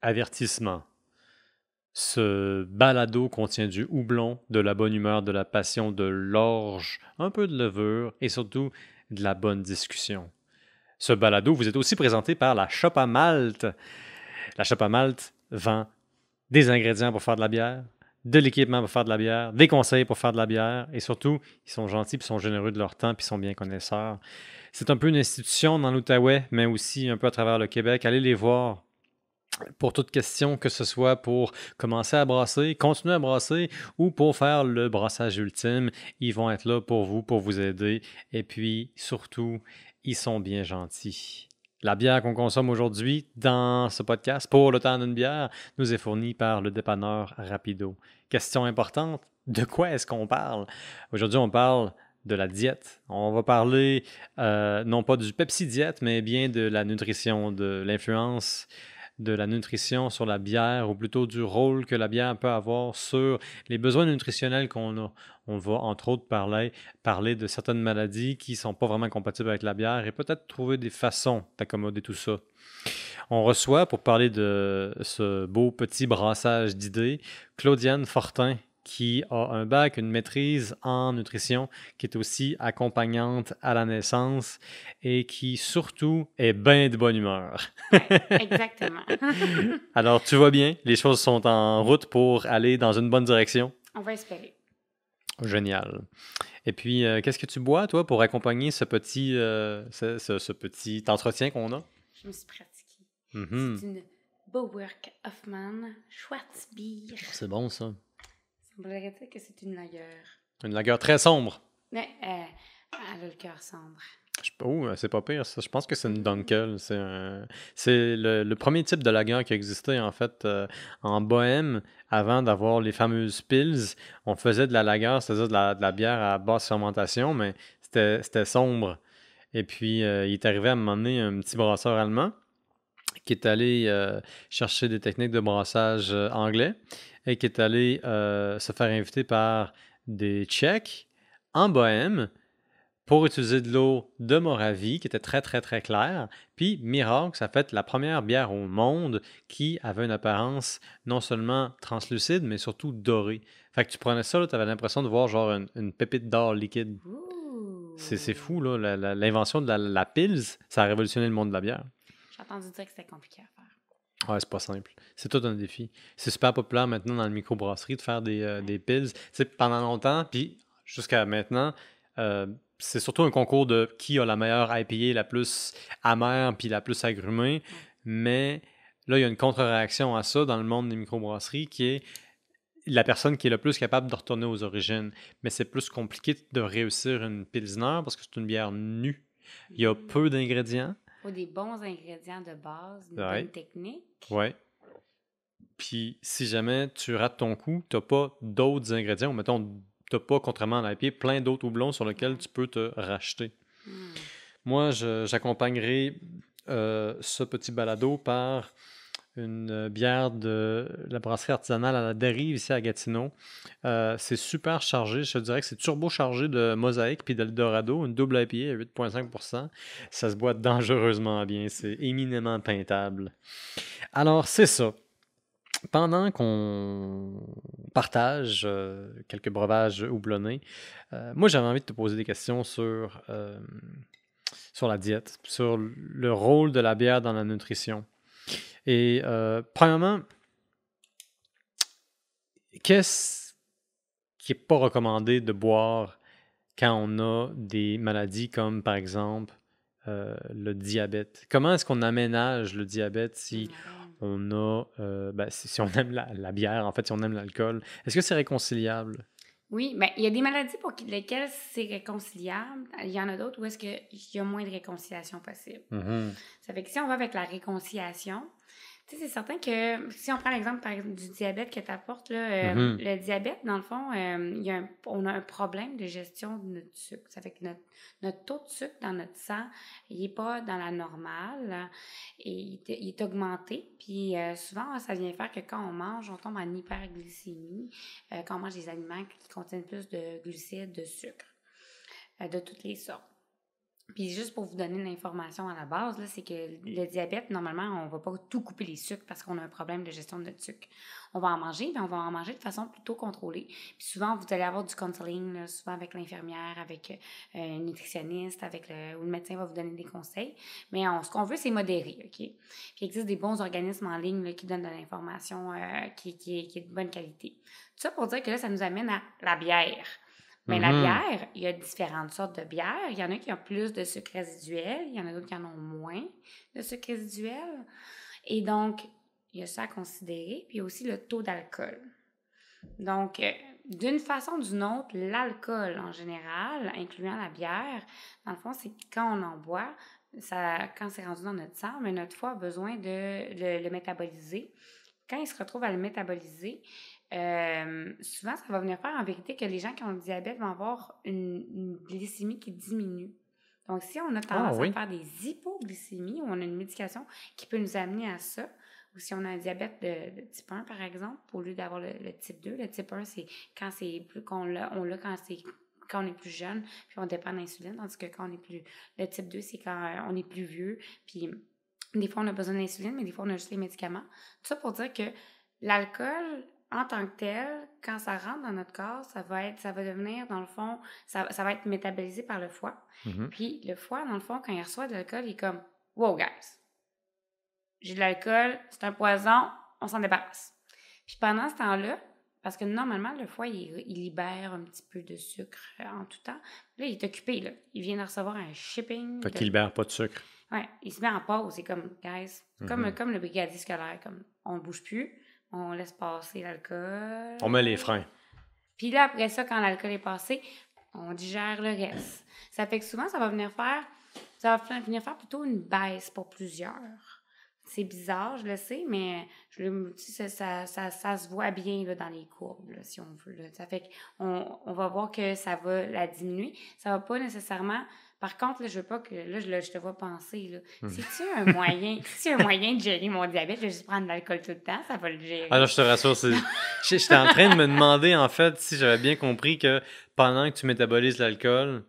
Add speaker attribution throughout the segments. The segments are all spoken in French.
Speaker 1: Avertissement. Ce balado contient du houblon, de la bonne humeur, de la passion, de l'orge, un peu de levure et surtout de la bonne discussion. Ce balado vous est aussi présenté par la Shop à Malte. La Shop à Malte vend des ingrédients pour faire de la bière, de l'équipement pour faire de la bière, des conseils pour faire de la bière et surtout, ils sont gentils, puis sont généreux de leur temps, puis sont bien connaisseurs. C'est un peu une institution dans l'Outaouais, mais aussi un peu à travers le Québec. Allez les voir pour toute question, que ce soit pour commencer à brasser, continuer à brasser ou pour faire le brassage ultime, ils vont être là pour vous, pour vous aider. Et puis, surtout, ils sont bien gentils. La bière qu'on consomme aujourd'hui dans ce podcast pour le temps d'une bière nous est fournie par le dépanneur Rapido. Question importante, de quoi est-ce qu'on parle? Aujourd'hui, on parle de la diète. On va parler euh, non pas du Pepsi diète, mais bien de la nutrition, de l'influence de la nutrition sur la bière, ou plutôt du rôle que la bière peut avoir sur les besoins nutritionnels qu'on a. On va entre autres parler, de certaines maladies qui ne sont pas vraiment compatibles avec la bière et peut-être trouver des façons d'accommoder tout ça. On reçoit, pour parler de ce beau petit brassage d'idées, Claudiane Fortin, qui a un bac, une maîtrise en nutrition, qui est aussi accompagnante à la naissance et qui surtout est bien de bonne humeur.
Speaker 2: exactement.
Speaker 1: Alors, tu vois bien, les choses sont en route pour aller dans une bonne direction?
Speaker 2: On va espérer.
Speaker 1: Génial. Et puis, euh, qu'est-ce que tu bois, toi, pour accompagner ce petit, euh, ce, petit entretien qu'on a?
Speaker 2: Je me suis pratiquée. Mm-hmm. C'est une Bowerk Hoffman Schwarzbier.
Speaker 1: C'est bon, ça.
Speaker 2: Pourrait dire que c'est une lagueur.
Speaker 1: Une lagueur très sombre.
Speaker 2: Mais euh, elle a le cœur sombre.
Speaker 1: Oh, c'est pas pire, ça. Je pense que c'est une Dunkel. C'est le, premier type de lagueur qui existait, en fait, euh, en Bohème, avant d'avoir les fameuses Pils. On faisait de la lagueur, c'est-à-dire de la, bière à basse fermentation, mais c'était sombre. Et puis, euh, il est arrivé à un moment donné un petit brasseur allemand qui est allé chercher des techniques de brassage anglais et qui est allé euh, se faire inviter par des Tchèques en Bohème pour utiliser de l'eau de Moravie qui était très très très claire. Puis miracle, ça a fait la première bière au monde qui avait une apparence non seulement translucide mais surtout dorée. Fait que tu prenais ça, tu avais l'impression de voir genre une, pépite d'or liquide. C'est fou, là. L'invention de la, la Pils, ça a révolutionné le monde de la bière.
Speaker 2: J'ai entendu dire que c'était compliqué à faire.
Speaker 1: Ouais, c'est pas simple. C'est tout un défi. C'est super populaire maintenant dans le microbrasserie de faire des, euh, des pills. Pendant longtemps, puis jusqu'à maintenant, euh, c'est surtout un concours de qui a la meilleure IPA, la plus amère, puis la plus agrumée. Mais là, il y a une contre-réaction à ça dans le monde des microbrasseries qui est la personne qui est le plus capable de retourner aux origines. Mais c'est plus compliqué de réussir une pilsner parce que c'est une bière nue. Il y a mm. peu d'ingrédients
Speaker 2: faut des bons ingrédients de base, une bonne technique.
Speaker 1: Oui. Puis si jamais tu rates ton coup, tu n'as pas d'autres ingrédients, ou mettons, tu n'as pas, contrairement à l'IP, plein d'autres houblons sur lesquels tu peux te racheter. Hmm. Moi, j'accompagnerai euh, ce petit balado par une euh, bière de la brasserie artisanale à la dérive ici à Gatineau. Euh, c'est super chargé, je dirais que c'est turbo chargé de mosaïque puis d'Eldorado, une double IPA à 8,5% Ça se boit dangereusement bien, c'est éminemment peintable. Alors, c'est ça. Pendant qu'on partage euh, quelques breuvages houblonnés, moi j'avais envie de te poser des questions sur, sur la diète, sur le rôle de la bière dans la nutrition. Et euh, premièrement, qu'est-ce qui n'est pas recommandé de boire quand on a des maladies comme par exemple euh, le diabète? Comment est-ce qu'on aménage le diabète si on a euh, ben, si, on aime la, bière, en fait, si on aime l'alcool? Est-ce que c'est réconciliable?
Speaker 2: Oui, mais ben, il y a des maladies pour lesquelles c'est réconciliable. Il y en a d'autres où est-ce qu'il y a moins de réconciliation possible. Mm-hmm. Ça fait que si on va avec la réconciliation, tu sais, c'est certain que si on prend l'exemple par exemple du diabète que tu apportes, là, euh, mm-hmm. le diabète, dans le fond, euh, y a on a un problème de gestion de notre sucre. Ça fait que notre, notre taux de sucre dans notre sang, il n'est pas dans la normale et il, est augmenté. Puis euh, souvent, ça vient faire que quand on mange, on tombe en hyperglycémie, quand on mange des aliments qui contiennent plus de glucides, de sucre, de toutes les sortes. Puis juste pour vous donner l'information à la base, c'est que le diabète, normalement, on ne va pas tout couper les sucres parce qu'on a un problème de gestion de sucre. On va en manger, mais on va en manger de façon plutôt contrôlée. Puis souvent, vous allez avoir du counseling, souvent avec l'infirmière, avec euh, un nutritionniste, avec le, ou le médecin va vous donner des conseils. Mais ce qu'on veut, c'est modérer, OK? Puis il existe des bons organismes en ligne qui donnent de l'information euh, qui, qui, qui, est de bonne qualité. Tout ça pour dire que là, ça nous amène à la bière. Mais la mhm. bière, il y a différentes sortes de bières. Il y en a qui ont plus de sucre résiduel, il y en a d'autres qui en ont moins de sucre résiduel. Et donc, il y a ça à considérer. Puis il y a aussi le taux d'alcool. Donc, euh, d'une façon ou d'une autre, l'alcool en général, incluant la bière, dans le fond, c'est quand on en boit, ça, quand c'est rendu dans notre sang, mais notre foie a besoin de le métaboliser. Quand il se retrouve à le métaboliser, euh, souvent, ça va venir faire en vérité que les gens qui ont le diabète vont avoir une, glycémie qui diminue. Donc, si on a tendance ah à faire des hypoglycémies ou on a une médication qui peut nous amener à ça, ou si on a un diabète de, type 1, par exemple, au lieu d'avoir le, type 2, le type 1, c'est quand c'est plus qu'on l'a, on l'a quand c'est quand on est plus jeune, puis on dépend d'insuline, tandis que quand on est plus... Le type 2, c'est quand euh, on est plus vieux, puis des fois, on a besoin d'insuline, mais des fois, on a juste les médicaments. Tout ça pour dire que l'alcool en tant que tel, quand ça rentre dans notre corps, ça va être, ça va devenir, dans le fond, ça, va être métabolisé par le foie. Mm-hmm. Puis le foie, dans le fond, quand il reçoit de l'alcool, il est comme Wow, guys, j'ai de l'alcool, c'est un poison, on s'en débarrasse. Puis pendant ce temps-là, parce que normalement, le foie, il, libère un petit peu de sucre en tout temps. Là, il est occupé, là. Il vient de recevoir un shipping.
Speaker 1: Fait qu'il libère pas de sucre.
Speaker 2: Ouais, il se met en pause. C'est comme, guys, comme, mm-hmm. comme le brigadier scolaire, comme on ne bouge plus on laisse passer l'alcool.
Speaker 1: On met les freins.
Speaker 2: Puis là, après ça, quand l'alcool est passé, on digère le reste. Ça fait que souvent, ça va venir faire, ça va venir faire plutôt une baisse pour plusieurs. C'est bizarre, je le sais, mais je, ça, ça, ça, se voit bien là, dans les courbes, si on veut. Ça fait qu'on on va voir que ça va la diminuer. Ça va pas nécessairement par contre, là, je veux pas que. Là, je, te vois penser. Là. Hmm. C'est-tu un moyen. si un moyen de gérer mon diabète, je vais juste prendre de l'alcool tout le temps, ça va le gérer.
Speaker 1: Alors, ah, je te rassure. J'étais en train de me demander, en fait, si j'avais bien compris que pendant que tu métabolises l'alcool,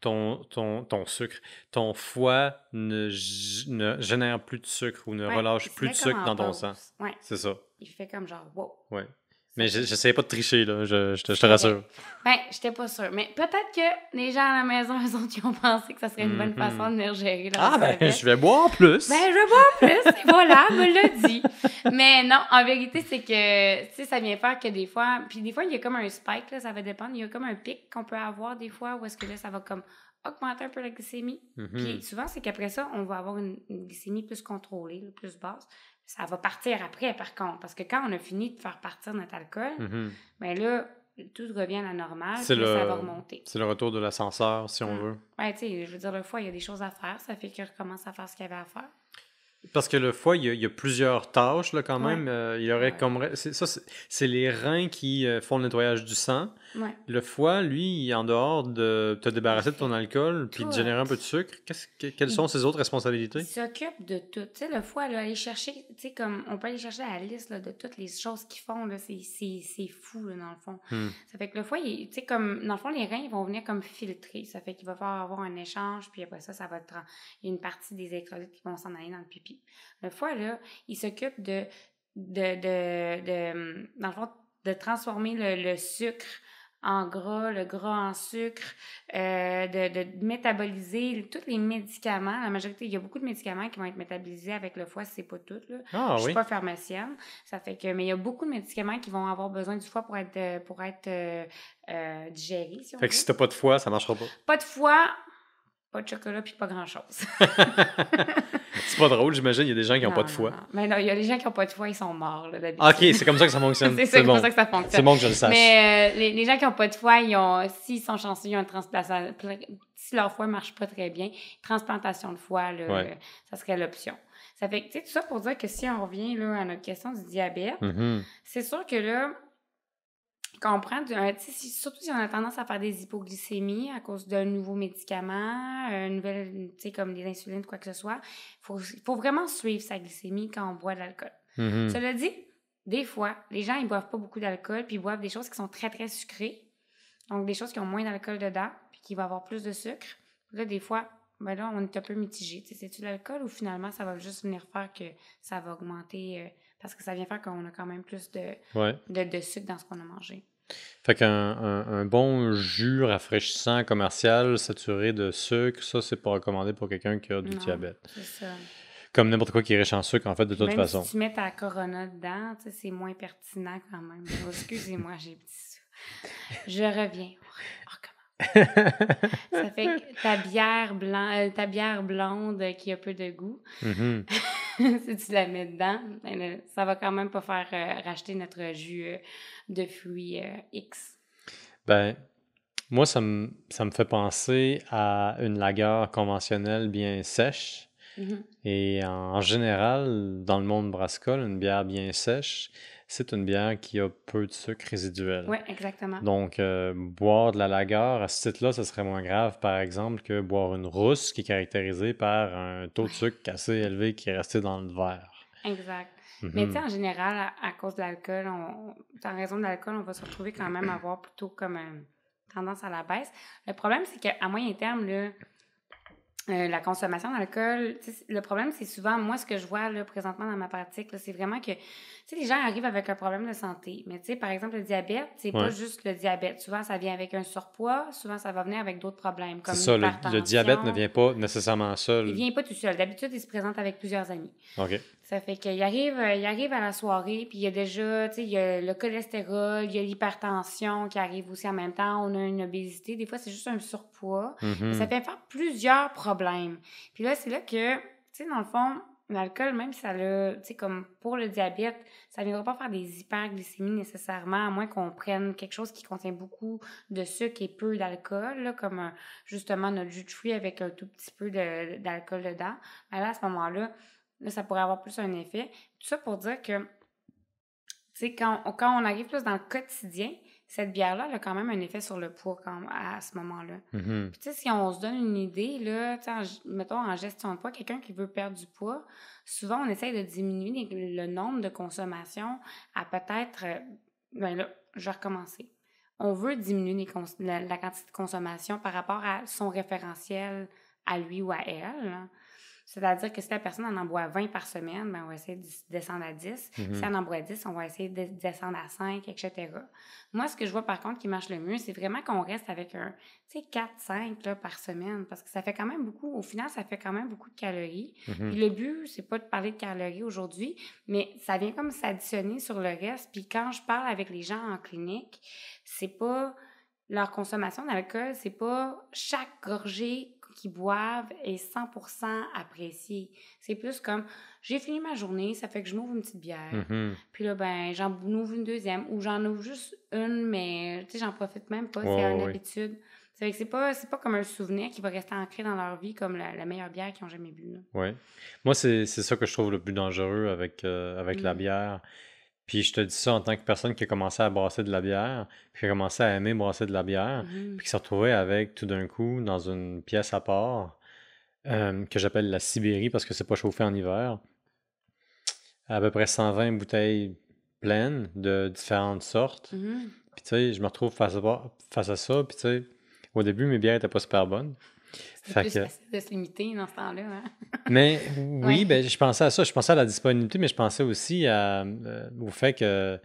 Speaker 1: ton, ton, ton, sucre, ton foie ne, ne, génère plus de sucre ou ne relâche plus de sucre dans ton sang.
Speaker 2: Ouais.
Speaker 1: C'est ça.
Speaker 2: Il fait comme genre, wow.
Speaker 1: Ouais. Mais j'essayais pas de tricher, là, je, je, te, je te rassure.
Speaker 2: Ben, j'étais pas sûre. Mais peut-être que les gens à la maison, eux autres, ils ont pensé que ça serait une bonne façon de venir gérer.
Speaker 1: ah, ben, je vais boire plus.
Speaker 2: Ben, je vais boire plus. voilà, me l'a dit. Mais non, en vérité, c'est que, tu sais, ça vient faire que des fois, puis des fois, il y a comme un spike, là, ça va dépendre. Il y a comme un pic qu'on peut avoir des fois où est-ce que là, ça va comme augmenter un peu la glycémie. Mm-hmm. Puis souvent, c'est qu'après ça, on va avoir une, une glycémie plus contrôlée, plus basse ça va partir après, par contre. Parce que quand on a fini de faire partir notre alcool, mm là, tout revient à la normale, puis le, ça va remonter.
Speaker 1: C'est le retour de l'ascenseur, si on mm. veut.
Speaker 2: Oui, tu sais, je veux dire, le foie, il y a des choses à faire. Ça fait qu'il recommence à faire ce qu'il y avait à faire.
Speaker 1: Parce que le foie, il y a, plusieurs tâches là, quand même. Euh, il y aurait comme ça, c'est les reins qui euh, font le nettoyage du sang. Le foie, lui, en dehors de te débarrasser de ton alcool puis de générer un peu de sucre, quelles sont ses autres responsabilités?
Speaker 2: Il s'occupe de tout. Tu sais, le foie, là, aller chercher, tu sais, comme on peut aller chercher la liste de toutes les choses qu'ils font. C'est fou, là, dans le fond. Hmm. Ça fait que le foie, tu sais, comme dans le fond, les reins, ils vont venir comme filtrer. Ça fait qu'il va falloir avoir un échange, puis après ça, ça va être il y a une partie des électrolytes qui vont s'en aller dans le pipi. Le foie, là, il s'occupe de, de, de, dans le fond, de transformer le, sucre en gras, le gras en sucre, euh, de, métaboliser tous les médicaments. La majorité, il y a beaucoup de médicaments qui vont être métabolisés avec le foie, c'est pas tout. Là. Ah, Je suis pas pharmacienne. Ça fait que, mais il y a beaucoup de médicaments qui vont avoir besoin du foie pour être, pour être euh, digérés.
Speaker 1: Si fait que si t'as pas de foie, ça marchera pas.
Speaker 2: Pas de foie, pas de chocolat puis pas grand chose.
Speaker 1: c'est pas drôle, j'imagine, il y a des gens qui n'ont pas de foie.
Speaker 2: Mais non, il y a des gens qui n'ont pas de foie, ils sont morts. Là,
Speaker 1: ok, c'est comme ça que ça fonctionne.
Speaker 2: c'est comme ça que ça fonctionne.
Speaker 1: C'est bon que je le sache.
Speaker 2: Mais euh, les, gens qui n'ont pas de foie, ils ont, s'ils sont chanceux, ils ont une transplantation. Si leur foie ne marche pas très bien, transplantation de foie, là, ça serait l'option. Ça fait que, tu sais, tout ça pour dire que si on revient là, à notre question du diabète, mm-hmm. c'est sûr que là, comprendre, surtout si on a tendance à faire des hypoglycémies à cause d'un nouveau médicament, une nouvelle, tu sais, comme des insulines, quoi que ce soit, il faut, vraiment suivre sa glycémie quand on boit de l'alcool. Mm-hmm. Cela dit, des fois, les gens, ils boivent pas beaucoup d'alcool, puis ils boivent des choses qui sont très, très sucrées. Donc, des choses qui ont moins d'alcool dedans, puis qui vont avoir plus de sucre. Là, des fois, ben là, on est un peu mitigé. C'est-tu l'alcool ou finalement, ça va juste venir faire que ça va augmenter euh, parce que ça vient faire qu'on a quand même plus de, de, sucre dans ce qu'on a mangé.
Speaker 1: Fait qu'un un, bon jus rafraîchissant commercial saturé de sucre, ça, c'est pas recommandé pour quelqu'un qui a du diabète. C'est ça. Comme n'importe quoi qui est riche en sucre, en fait, de toute façon.
Speaker 2: Si tu mets ta Corona dedans, c'est moins pertinent quand même. Excusez-moi, j'ai dit ça. Je reviens. ça fait que ta bière, blanc, euh, ta bière blonde qui a peu de goût, mm-hmm. si tu la mets dedans, ben, ça va quand même pas faire euh, racheter notre jus euh, de fruits X.
Speaker 1: Ben, moi, ça me, ça me fait penser à une lagueur conventionnelle bien sèche. Mm-hmm. Et en général, dans le monde brassicole, une bière bien sèche, c'est une bière qui a peu de sucre résiduel.
Speaker 2: Oui, exactement.
Speaker 1: Donc, euh, boire de la lagueur à ce titre-là, ce serait moins grave, par exemple, que boire une rousse qui est caractérisée par un taux de sucre assez élevé qui est resté dans le verre.
Speaker 2: Exact. Mais tu sais, mhm. en général, à, cause de l'alcool, en raison de l'alcool, on va se retrouver quand même à avoir plutôt comme une tendance à la baisse. Le problème, c'est qu'à moyen terme, là, euh, la consommation d'alcool, le problème, c'est souvent, moi, ce que je vois là, présentement dans ma pratique, c'est vraiment que les gens arrivent avec un problème de santé. Mais par exemple, le diabète, c'est pas juste le diabète. Souvent, ça vient avec un surpoids. Souvent, ça va venir avec d'autres problèmes.
Speaker 1: C'est ça, le, diabète ne vient pas nécessairement seul.
Speaker 2: Il vient pas tout seul. D'habitude, il se présente avec plusieurs amis.
Speaker 1: OK.
Speaker 2: Ça fait qu'il arrive, euh, il arrive à la soirée, puis il y a déjà, tu sais, il y a le cholestérol, il y a l'hypertension qui arrive aussi en même temps. On a une obésité. Des fois, c'est juste un surpoids. Mm-hmm. Ça fait faire plusieurs problèmes. Puis là, c'est là que, tu sais, dans le fond, l'alcool, même si ça tu sais, comme pour le diabète, ça ne viendra pas faire des hyperglycémies nécessairement, à moins qu'on prenne quelque chose qui contient beaucoup de sucre et peu d'alcool, comme justement notre jus de fruits avec un tout petit peu d'alcool dedans. Mais là, à ce moment-là, Là, ça pourrait avoir plus un effet. Tout ça pour dire que, tu sais, quand, quand on arrive plus dans le quotidien, cette bière-là a quand même un effet sur le poids quand, à ce moment-là.
Speaker 1: Mm-hmm.
Speaker 2: Puis, tu sais, si on se donne une idée, là, en, mettons en gestion de poids, quelqu'un qui veut perdre du poids, souvent on essaye de diminuer le nombre de consommation à peut-être. Euh, ben là, je vais recommencer. On veut diminuer la, la, quantité de consommation par rapport à son référentiel à lui ou à elle. C'est-à-dire que si la personne en, boit 20 par semaine, ben, on va essayer de descendre à 10. Mm-hmm. Si elle en boit 10, on va essayer de descendre à 5, etc. Moi, ce que je vois par contre qui marche le mieux, c'est vraiment qu'on reste avec un, tu sais, 4, 5 là, par semaine, parce que ça fait quand même beaucoup, au final, ça fait quand même beaucoup de calories. Puis le but, c'est pas de parler de calories aujourd'hui, mais ça vient comme s'additionner sur le reste. Puis quand je parle avec les gens en clinique, c'est pas leur consommation d'alcool, c'est pas chaque gorgée qui boivent est 100% apprécié. C'est plus comme, j'ai fini ma journée, ça fait que je m'ouvre une petite bière.
Speaker 1: Mm-hmm.
Speaker 2: Puis là, ben, j'en ouvre une deuxième ou j'en ouvre juste une, mais tu sais, j'en profite même pas. c'est une habitude. C'est c'est pas, pas comme un souvenir qui va rester ancré dans leur vie comme la, meilleure bière qu'ils ont jamais bu.
Speaker 1: Oui. Moi, c'est ça que je trouve le plus dangereux avec, euh, avec la mm. bière. Puis je te dis ça en tant que personne qui a commencé à brasser de la bière, puis qui a commencé à aimer brasser de la bière,
Speaker 2: mm-hmm.
Speaker 1: puis qui s'est retrouvé avec tout d'un coup dans une pièce à part euh, que j'appelle la Sibérie parce que c'est pas chauffé en hiver. À peu près 120 bouteilles pleines de différentes sortes.
Speaker 2: Mm-hmm.
Speaker 1: Puis tu sais, je me retrouve face à, face à ça, puis tu sais, au début, mes bières étaient pas super bonnes.
Speaker 2: C'est plus facile de se limiter dans ce temps-là. Hein.
Speaker 1: mais oui, ben, je pensais à ça. Je pensais à la disponibilité, mais je pensais aussi à, euh, au fait que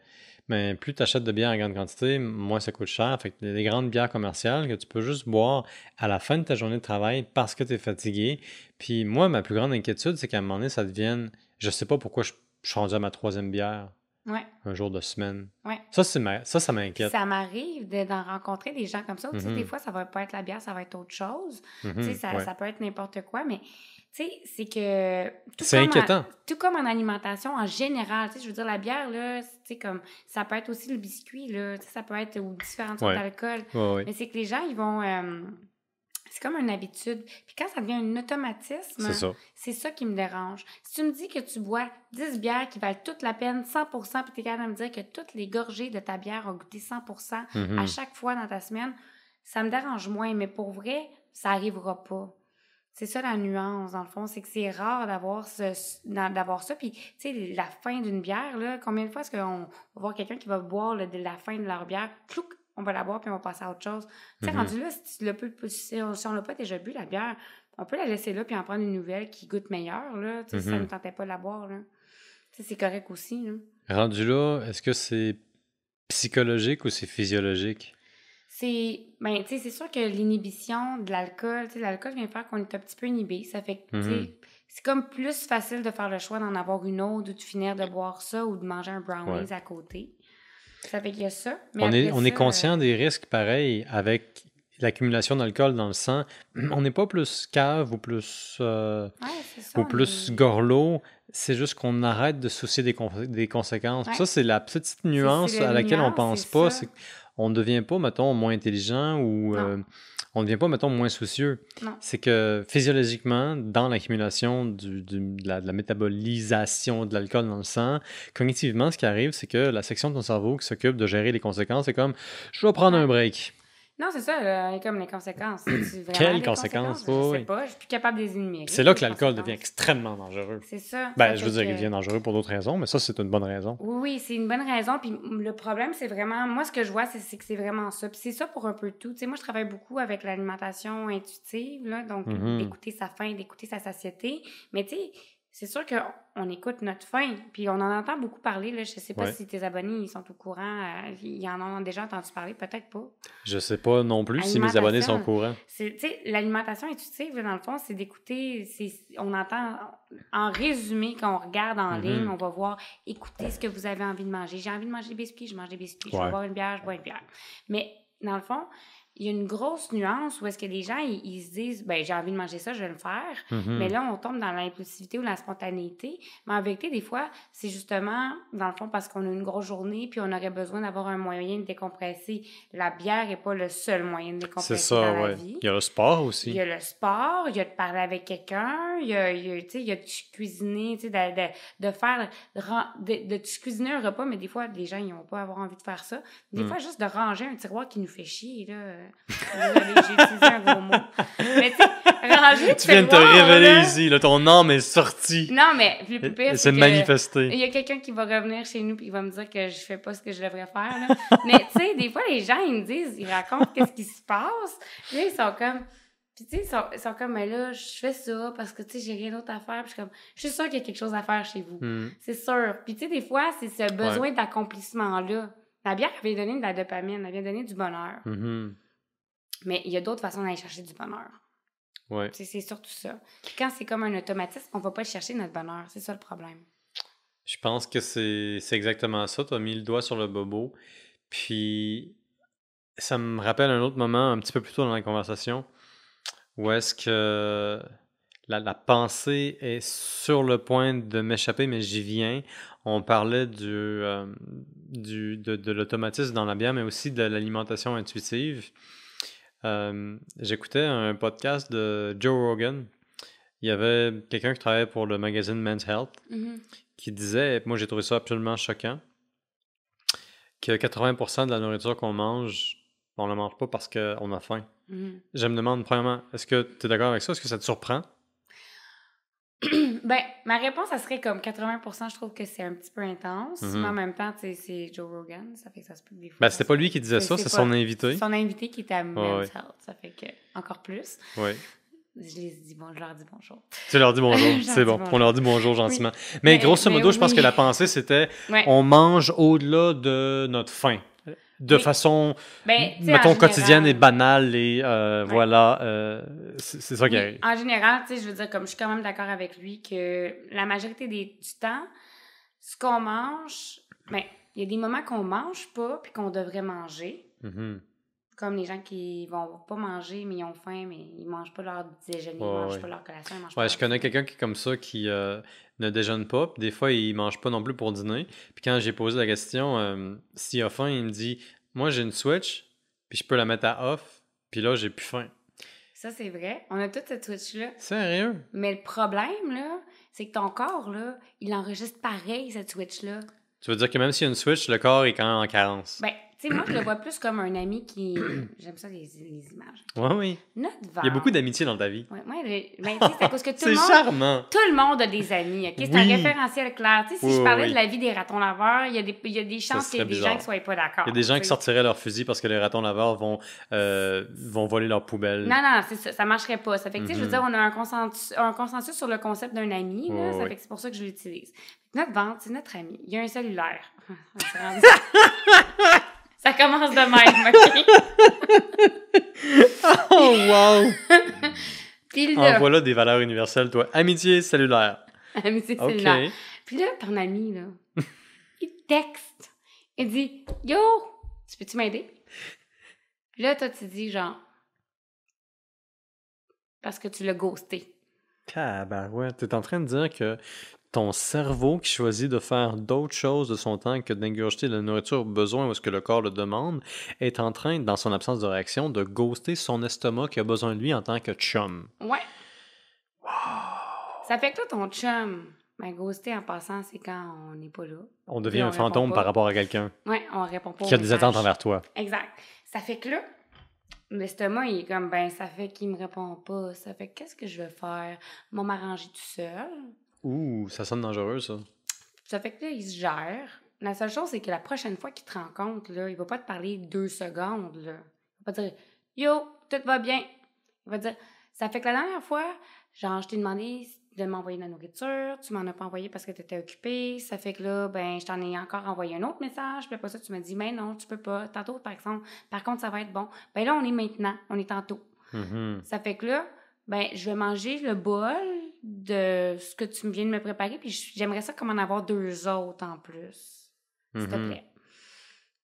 Speaker 1: ben, plus tu achètes de bière en grande quantité, moins ça coûte cher. Fait que les grandes bières commerciales que tu peux juste boire à la fin de ta journée de travail parce que tu es fatigué. Puis moi, ma plus grande inquiétude, c'est qu'à un moment donné, ça devienne. Je sais pas pourquoi je, je suis rendu à ma troisième bière. Un jour de semaine. Ça, ça, ça m'inquiète.
Speaker 2: Ça m'arrive d'en rencontrer des gens comme ça. Des mm-hmm. fois, ça va pas être la bière, ça va être autre chose. Ça, ça peut être n'importe quoi, mais c'est que.
Speaker 1: C'est inquiétant.
Speaker 2: tout comme en alimentation, en général, je veux dire, la bière, là, comme, ça peut être aussi le biscuit, là, ça peut être ou différentes sortes d'alcool. mais c'est que les gens, ils vont. Euh, c'est comme une habitude. Puis quand ça devient un automatisme, c'est ça. qui me dérange. Si tu me dis que tu bois 10 bières qui valent toute la peine, 100% puis tu es capable de me dire que toutes les gorgées de ta bière ont goûté 100
Speaker 1: mm-hmm.
Speaker 2: à chaque fois dans ta semaine, ça me dérange moins. Mais pour vrai, ça n'arrivera pas. C'est ça la nuance, dans le fond, c'est que c'est rare d'avoir ce, d'avoir ça. Puis, tu sais, la fin d'une bière, là, combien de fois est-ce qu'on va voir quelqu'un qui va boire de la fin de leur bière, clouc, on va la boire puis on va passer à autre chose. Tu sais, mm-hmm. rendu là, si, on l'a pas déjà bu, la bière, on peut la laisser là puis en prendre une nouvelle qui goûte meilleure, là. Si ça ne
Speaker 1: Mhm.
Speaker 2: tentait pas de la boire, là. Tu sais, c'est correct aussi, là.
Speaker 1: Rendu là, est-ce que c'est psychologique ou c'est physiologique?
Speaker 2: C'est, ben, tu sais, c'est sûr que l'inhibition de l'alcool, tu sais, l'alcool vient faire qu'on est un petit peu inhibé. Ça fait que, tu sais,
Speaker 1: Mhm.
Speaker 2: c'est comme plus facile de faire le choix d'en avoir une autre ou de finir de boire ça ou de manger un brownies
Speaker 1: Ouais.
Speaker 2: à côté. Fait y a ça. Mais
Speaker 1: On est, on est conscient
Speaker 2: euh,
Speaker 1: des risques, pareil, avec l'accumulation d'alcool dans le sang. On n'est pas plus cave ou plus, euh,
Speaker 2: ouais, c'est ça,
Speaker 1: ou
Speaker 2: on
Speaker 1: plus
Speaker 2: est-
Speaker 1: gorlot. C'est juste qu'on arrête de soucier des, des conséquences.
Speaker 2: Ouais.
Speaker 1: Ça, c'est la petite nuance à laquelle on
Speaker 2: nuance,
Speaker 1: pense
Speaker 2: c'est
Speaker 1: pas. Qu'on ne devient pas, mettons, moins intelligent ou euh, on ne devient pas, mettons, moins soucieux. C'est que physiologiquement, dans l'accumulation du- du- de, la, de la métabolisation de l'alcool dans le sang, cognitivement, ce qui arrive, c'est que la section de ton cerveau qui s'occupe de gérer les conséquences, c'est comme je vais prendre un break.
Speaker 2: Non, c'est ça, là, comme les conséquences.
Speaker 1: Quelles
Speaker 2: des
Speaker 1: conséquences?
Speaker 2: Je sais pas, je suis plus capable de les énumérer.
Speaker 1: C'est là que l'alcool devient
Speaker 2: conséquences.
Speaker 1: extrêmement dangereux.
Speaker 2: C'est ça.
Speaker 1: Ben,
Speaker 2: Ça
Speaker 1: je veux dire, il devient dangereux pour d'autres raisons, mais ça, c'est une bonne raison.
Speaker 2: Oui, oui, c'est une bonne raison. Puis le problème, c'est vraiment, moi, ce que je vois, c'est c'est que c'est vraiment ça. Puis c'est ça pour un peu tout. Tu sais, moi, je travaille beaucoup avec l'alimentation intuitive, là, donc
Speaker 1: Mhm.
Speaker 2: d'écouter sa faim, d'écouter sa satiété. Mais tu sais, c'est sûr qu'on écoute notre faim. Puis on en entend beaucoup parler. Là. Je sais pas
Speaker 1: Ouais.
Speaker 2: si tes abonnés ils sont au courant. euh, ils en ont déjà entendu parler, peut-être pas.
Speaker 1: Je sais pas non plus si mes abonnés sont au courant.
Speaker 2: L'alimentation intuitive, dans le fond, c'est d'écouter, on entend, en résumé, quand on regarde en
Speaker 1: Mhm.
Speaker 2: ligne, on va voir, écoutez ce que vous avez envie de manger. J'ai envie de manger des biscuits, je mange des biscuits. Je veux boire une bière, je bois une bière. Mais, dans le fond, il y a une grosse nuance où est-ce que les gens, ils, ils se disent, ben, j'ai envie de manger ça, je vais le faire.
Speaker 1: Mhm.
Speaker 2: Mais là, on tombe dans l'impulsivité ou la spontanéité. Mais en vérité, des fois, c'est justement, dans le fond, parce qu'on a une grosse journée, puis on aurait besoin d'avoir un moyen de décompresser. La bière n'est pas le seul moyen de décompresser
Speaker 1: C'est
Speaker 2: dans
Speaker 1: ça,
Speaker 2: la
Speaker 1: ouais.
Speaker 2: vie.
Speaker 1: Il y a le sport
Speaker 2: Il
Speaker 1: aussi.
Speaker 2: y a le sport, il y a de parler avec quelqu'un, il y a, il y a, il y a de cuisiner, tu sais, de, de, de faire, de, de, cuisiner un repas, mais des fois, les gens, ils n'ont pas avoir envie de faire ça. Des
Speaker 1: Mm.
Speaker 2: fois, juste de ranger un tiroir qui nous fait chier, là. Désolée, J'ai utilisé un gros mot. Mais tu sais,
Speaker 1: viens de te révéler
Speaker 2: là-
Speaker 1: ici, là, ton âme est sortie.
Speaker 2: Non, mais le plus pire,
Speaker 1: C'est manifesté.
Speaker 2: il y a quelqu'un qui va revenir chez nous puis il va me dire que je fais pas ce que je devrais faire. Là. Mais tu sais, des fois, les gens, ils me disent, ils racontent qu'est-ce qui se passe. Puis là, ils sont comme. Puis tu sais, ils sont, ils sont comme, mais là, je fais ça parce que tu sais, j'ai rien d'autre à faire. Puis je suis comme, je suis sûre qu'il y a quelque chose à faire chez vous.
Speaker 1: Hmm.
Speaker 2: C'est sûr. Puis tu sais, des fois, c'est ce besoin d'accomplissement-là. La bière, elle vient donner de la dopamine, elle vient donner du bonheur.
Speaker 1: Mhm.
Speaker 2: Mais il y a d'autres façons d'aller chercher du bonheur.
Speaker 1: Ouais.
Speaker 2: C'est surtout ça. Puis quand c'est comme un automatisme, on va pas chercher, notre bonheur. C'est ça le problème.
Speaker 1: Je pense que c'est c'est exactement ça. Tu as mis le doigt sur le bobo. Puis, ça me rappelle un autre moment, un petit peu plus tôt dans la conversation, où est-ce que la, la pensée est sur le point de m'échapper, mais j'y viens. On parlait du, euh, du, de, de l'automatisme dans la bière, mais aussi de l'alimentation intuitive. Euh, J'écoutais un podcast de Joe Rogan. Il y avait quelqu'un qui travaillait pour le magazine Men's Health
Speaker 2: Mhm.
Speaker 1: qui disait, moi j'ai trouvé ça absolument choquant, que 80% de la nourriture qu'on mange, on ne la mange pas parce qu'on a faim.
Speaker 2: Mhm.
Speaker 1: Je me demande, premièrement, est-ce que tu es d'accord avec ça? Est-ce que ça te surprend?
Speaker 2: Ben, ma réponse, ça serait comme 80% je trouve que c'est un petit peu intense.
Speaker 1: Mhm.
Speaker 2: Mais en même temps, c'est Joe Rogan, ça fait que ça se peut des fois.
Speaker 1: Ben, c'était pas lui qui disait ça,
Speaker 2: c'est
Speaker 1: son invité.
Speaker 2: Son invité qui était à Men's
Speaker 1: ouais.
Speaker 2: Health, ça fait que encore plus.
Speaker 1: Oui.
Speaker 2: Je les dis bon, je leur dis bonjour.
Speaker 1: Tu leur dis bonjour, c'est bon.
Speaker 2: bonjour.
Speaker 1: On leur dit bonjour gentiment. Mais,
Speaker 2: Mais-
Speaker 1: grosso
Speaker 2: mais
Speaker 1: modo, je pense que la pensée, c'était
Speaker 2: Ouais.
Speaker 1: on mange au-delà de notre faim. De façon,
Speaker 2: Ben,
Speaker 1: mettons,
Speaker 2: en
Speaker 1: quotidienne et banale. Et euh,
Speaker 2: Ouais.
Speaker 1: voilà, euh, c'est ça qui arrive.
Speaker 2: En général, tu sais, je veux dire, comme je suis quand même d'accord avec lui que la majorité des, du temps, ce qu'on mange, ben, il y a des moments qu'on mange pas puis qu'on devrait manger.
Speaker 1: Mhm.
Speaker 2: Comme les gens qui vont pas manger, mais ils ont faim, mais ils mangent pas leur déjeuner, ils
Speaker 1: Ouais,
Speaker 2: mangent
Speaker 1: ouais.
Speaker 2: pas leur collation, ils mangent pas
Speaker 1: Ouais,
Speaker 2: leur
Speaker 1: je connais quelqu'un qui est comme ça, qui euh, ne déjeune pas, puis des fois, il mange pas non plus pour dîner. Puis quand j'ai posé la question, euh, s'il a faim, il me dit Moi, j'ai une Switch, puis je peux la mettre à off, puis là, j'ai plus faim.
Speaker 2: Ça, c'est vrai. On a tout ce Twitch-là.
Speaker 1: Sérieux?
Speaker 2: Mais le problème, là, c'est que ton corps, là, il enregistre pareil, cette Switch-là.
Speaker 1: Tu veux dire que même s'il y a une Switch, le corps est quand même en carence?
Speaker 2: Ben, sais, moi, je le vois plus comme un ami qui. J'aime ça, les, les images.
Speaker 1: Oui, oui.
Speaker 2: Notre
Speaker 1: Il y a beaucoup d'amitié dans ta vie.
Speaker 2: Ouais, moi, le- ben, c'est parce que tout le monde.
Speaker 1: charmant.
Speaker 2: Tout le monde a des amis, OK? C'est un
Speaker 1: Oui.
Speaker 2: référentiel clair. Tu sais, si
Speaker 1: Oui,
Speaker 2: je
Speaker 1: oui,
Speaker 2: parlais
Speaker 1: oui.
Speaker 2: de la vie des ratons laveurs, il y a des, il y a des chances qu'il y ait des gens qui ne soient pas d'accord.
Speaker 1: Il y a des gens qui sortiraient leur fusil parce que les ratons laveurs vont, euh, vont voler leur poubelle.
Speaker 2: Non, non, c'est ça. Ça marcherait pas. Ça fait que, tu sais, je veux
Speaker 1: Mhm.
Speaker 2: dire, on a un consensus, un consensus sur le concept d'un ami. là. Ça fait que c'est pour ça que je l'utilise. Notre vente, c'est notre ami. Il y a un cellulaire. Ça commence de même, OK?
Speaker 1: Oh, wow!
Speaker 2: Puis
Speaker 1: en
Speaker 2: là,
Speaker 1: voilà des valeurs universelles, toi. Amitié cellulaire.
Speaker 2: amitié
Speaker 1: OK.
Speaker 2: cellulaire. Puis là, ton ami, là, il te texte. Il dit Yo, tu peux-tu m'aider? Puis là, toi, tu dis genre, parce que tu l'as ghosté.
Speaker 1: Tabarouette. T'es en train de dire que ton cerveau qui choisit de faire d'autres choses de son temps que d'ingurgiter la nourriture au besoin ou ce que le corps le demande est en train, dans son absence de réaction, de ghoster son estomac qui a besoin de lui en tant que chum.
Speaker 2: Ouais. Ça fait que là, ton chum, ben, ghosté en passant, c'est quand on n'est pas là.
Speaker 1: On devient
Speaker 2: on
Speaker 1: un fantôme par rapport à quelqu'un
Speaker 2: Ouais, on répond pas
Speaker 1: qui a des attentes envers toi.
Speaker 2: Exact. Ça fait que là, l'estomac, il est comme, ben, ça fait qu'il me répond pas. Ça fait que qu'est-ce que je vais faire? Moi, m'arranger tout seul.
Speaker 1: Ouh, ça sonne dangereux, ça.
Speaker 2: Ça fait que là, il se gère. La seule chose, c'est que la prochaine fois qu'il te rencontre, là, il va pas te parler deux secondes. Là. Il va pas dire Yo, tout va bien. Il va dire Ça fait que la dernière fois, genre, je t'ai demandé de m'envoyer de la nourriture, tu m'en as pas envoyé parce que tu étais occupé. Ça fait que là, ben, je t'en ai encore envoyé un autre message. Puis après ça, tu m'as dit Mais non, tu peux pas. Tantôt, par exemple, par contre, ça va être bon. Ben là, on est maintenant, on est tantôt.
Speaker 1: Mhm.
Speaker 2: Ça fait que là, ben, je vais manger le bol de ce que tu viens de me préparer, puis j'aimerais ça comme en avoir deux autres en plus, s'il te
Speaker 1: Mhm.
Speaker 2: plaît.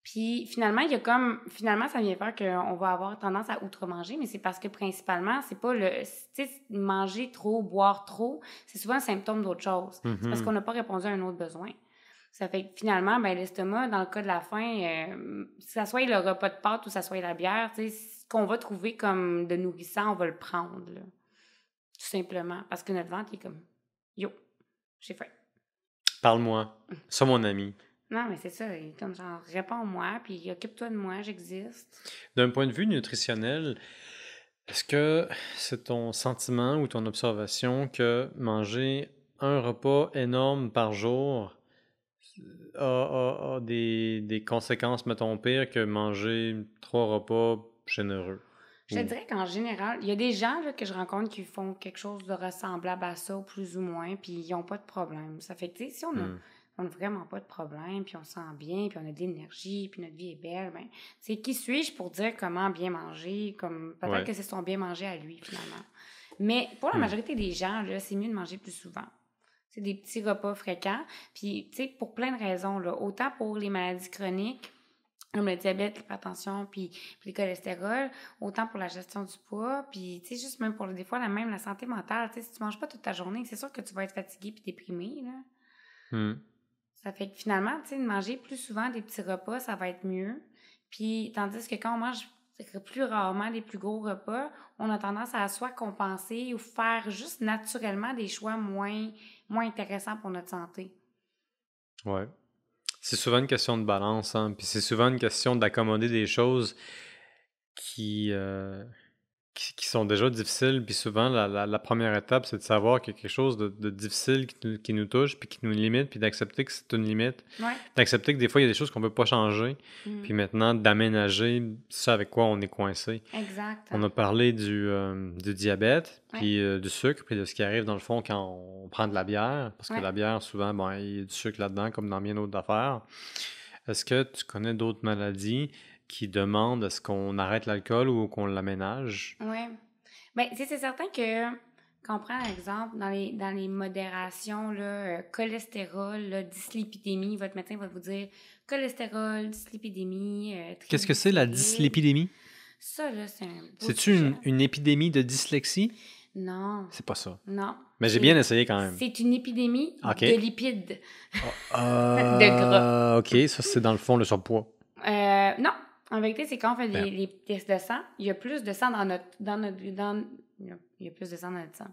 Speaker 2: Puis finalement, il y a comme, finalement, ça vient faire qu'on va avoir tendance à outre-manger, mais c'est parce que principalement, c'est pas le, tu sais, manger trop, boire trop, c'est souvent un symptôme d'autre chose. C'est parce
Speaker 1: Mhm.
Speaker 2: qu'on n'a pas répondu à un autre besoin. Ça fait que finalement, ben, l'estomac, dans le cas de la faim, euh, que ça soit le repas de pâtes ou que ça soit la bière, tu sais, qu'on va trouver comme de nourrissant, on va le prendre, là. Tout simplement. Parce que notre ventre, il est comme Yo, j'ai faim.
Speaker 1: Parle-moi. Sois mon ami.
Speaker 2: Non, mais c'est ça. Il est comme genre, réponds-moi, puis occupe-toi de moi, j'existe.
Speaker 1: D'un point de vue nutritionnel, est-ce que c'est ton sentiment ou ton observation que manger un repas énorme par jour a, a- a des, des conséquences, mettons, pires que manger trois repas généreux?
Speaker 2: Je te
Speaker 1: Ou-
Speaker 2: dirais qu'en général, il y a des gens là, que je rencontre qui font quelque chose de ressemblable à ça, plus ou moins, puis ils n'ont pas de problème. Ça fait que, si on n'a vraiment pas de problème, puis on se sent bien, puis on a de l'énergie, puis notre vie est belle, ben, c'est qui suis-je pour dire comment bien manger, comme peut-être
Speaker 1: Ouais.
Speaker 2: que c'est son bien manger à lui, finalement. Mais pour la
Speaker 1: Hmm.
Speaker 2: majorité des gens, là, c'est mieux de manger plus souvent. C'est des petits repas fréquents. Puis, tu sais, pour plein de raisons, là. Autant pour les maladies chroniques, comme le diabète, l'hypertension, puis, puis le cholestérol, autant pour la gestion du poids, puis, tu sais, juste même pour, des fois, la même la santé mentale. Tu sais, si tu manges pas toute ta journée, c'est sûr que tu vas être fatigué puis déprimé, là.
Speaker 1: Hmm.
Speaker 2: Ça fait que finalement, tu sais, de manger plus souvent des petits repas, ça va être mieux. Puis, tandis que quand on mange plus rarement des plus gros repas, on a tendance à soit compenser ou faire juste naturellement des choix moins, moins intéressants pour notre santé.
Speaker 1: Ouais. C'est souvent une question de balance, hein. Puis c'est souvent une question d'accommoder des choses qui, euh, qui, qui sont déjà difficiles. Puis souvent, la, la- la première étape, c'est de savoir qu'il y a quelque chose de, de difficile qui nous, qui nous touche, puis qui nous limite, puis d'accepter que c'est une limite.
Speaker 2: Ouais.
Speaker 1: D'accepter que des fois, il y a des choses qu'on peut pas changer.
Speaker 2: Mm.
Speaker 1: Puis maintenant, d'aménager ce avec quoi on est coincé.
Speaker 2: Exact.
Speaker 1: On a parlé du, euh, du diabète,
Speaker 2: Ouais.
Speaker 1: puis euh, du sucre, puis de ce qui arrive dans le fond quand on prend de la bière, parce que la bière, souvent, bon, il y a du sucre là-dedans, comme dans bien d'autres affaires. Est-ce que tu connais d'autres maladies qui demandent est-ce qu'on arrête l'alcool ou qu'on l'aménage?
Speaker 2: Oui. Bien, sais, c'est certain que quand on prend l'exemple dans les, dans les modérations, là, euh, cholestérol, là, dyslipidémie, votre médecin va vous dire cholestérol, dyslipidémie. euh,
Speaker 1: Qu'est-ce que c'est la dyslipidémie?
Speaker 2: Ça, là, c'est un.
Speaker 1: C'est-tu une, une épidémie de dyslexie?
Speaker 2: Non.
Speaker 1: C'est pas ça.
Speaker 2: Non.
Speaker 1: Mais j'ai
Speaker 2: C'est-
Speaker 1: bien essayé quand même.
Speaker 2: C'est une épidémie de lipides.
Speaker 1: Euh,
Speaker 2: De gras.
Speaker 1: OK, ça, c'est dans le fond le surpoids.
Speaker 2: Euh, non. En vérité, c'est quand on fait
Speaker 1: Ben.
Speaker 2: les, les tests de sang, il y a plus de sang dans notre. Dans notre dans, il y a- plus de sang dans le sang.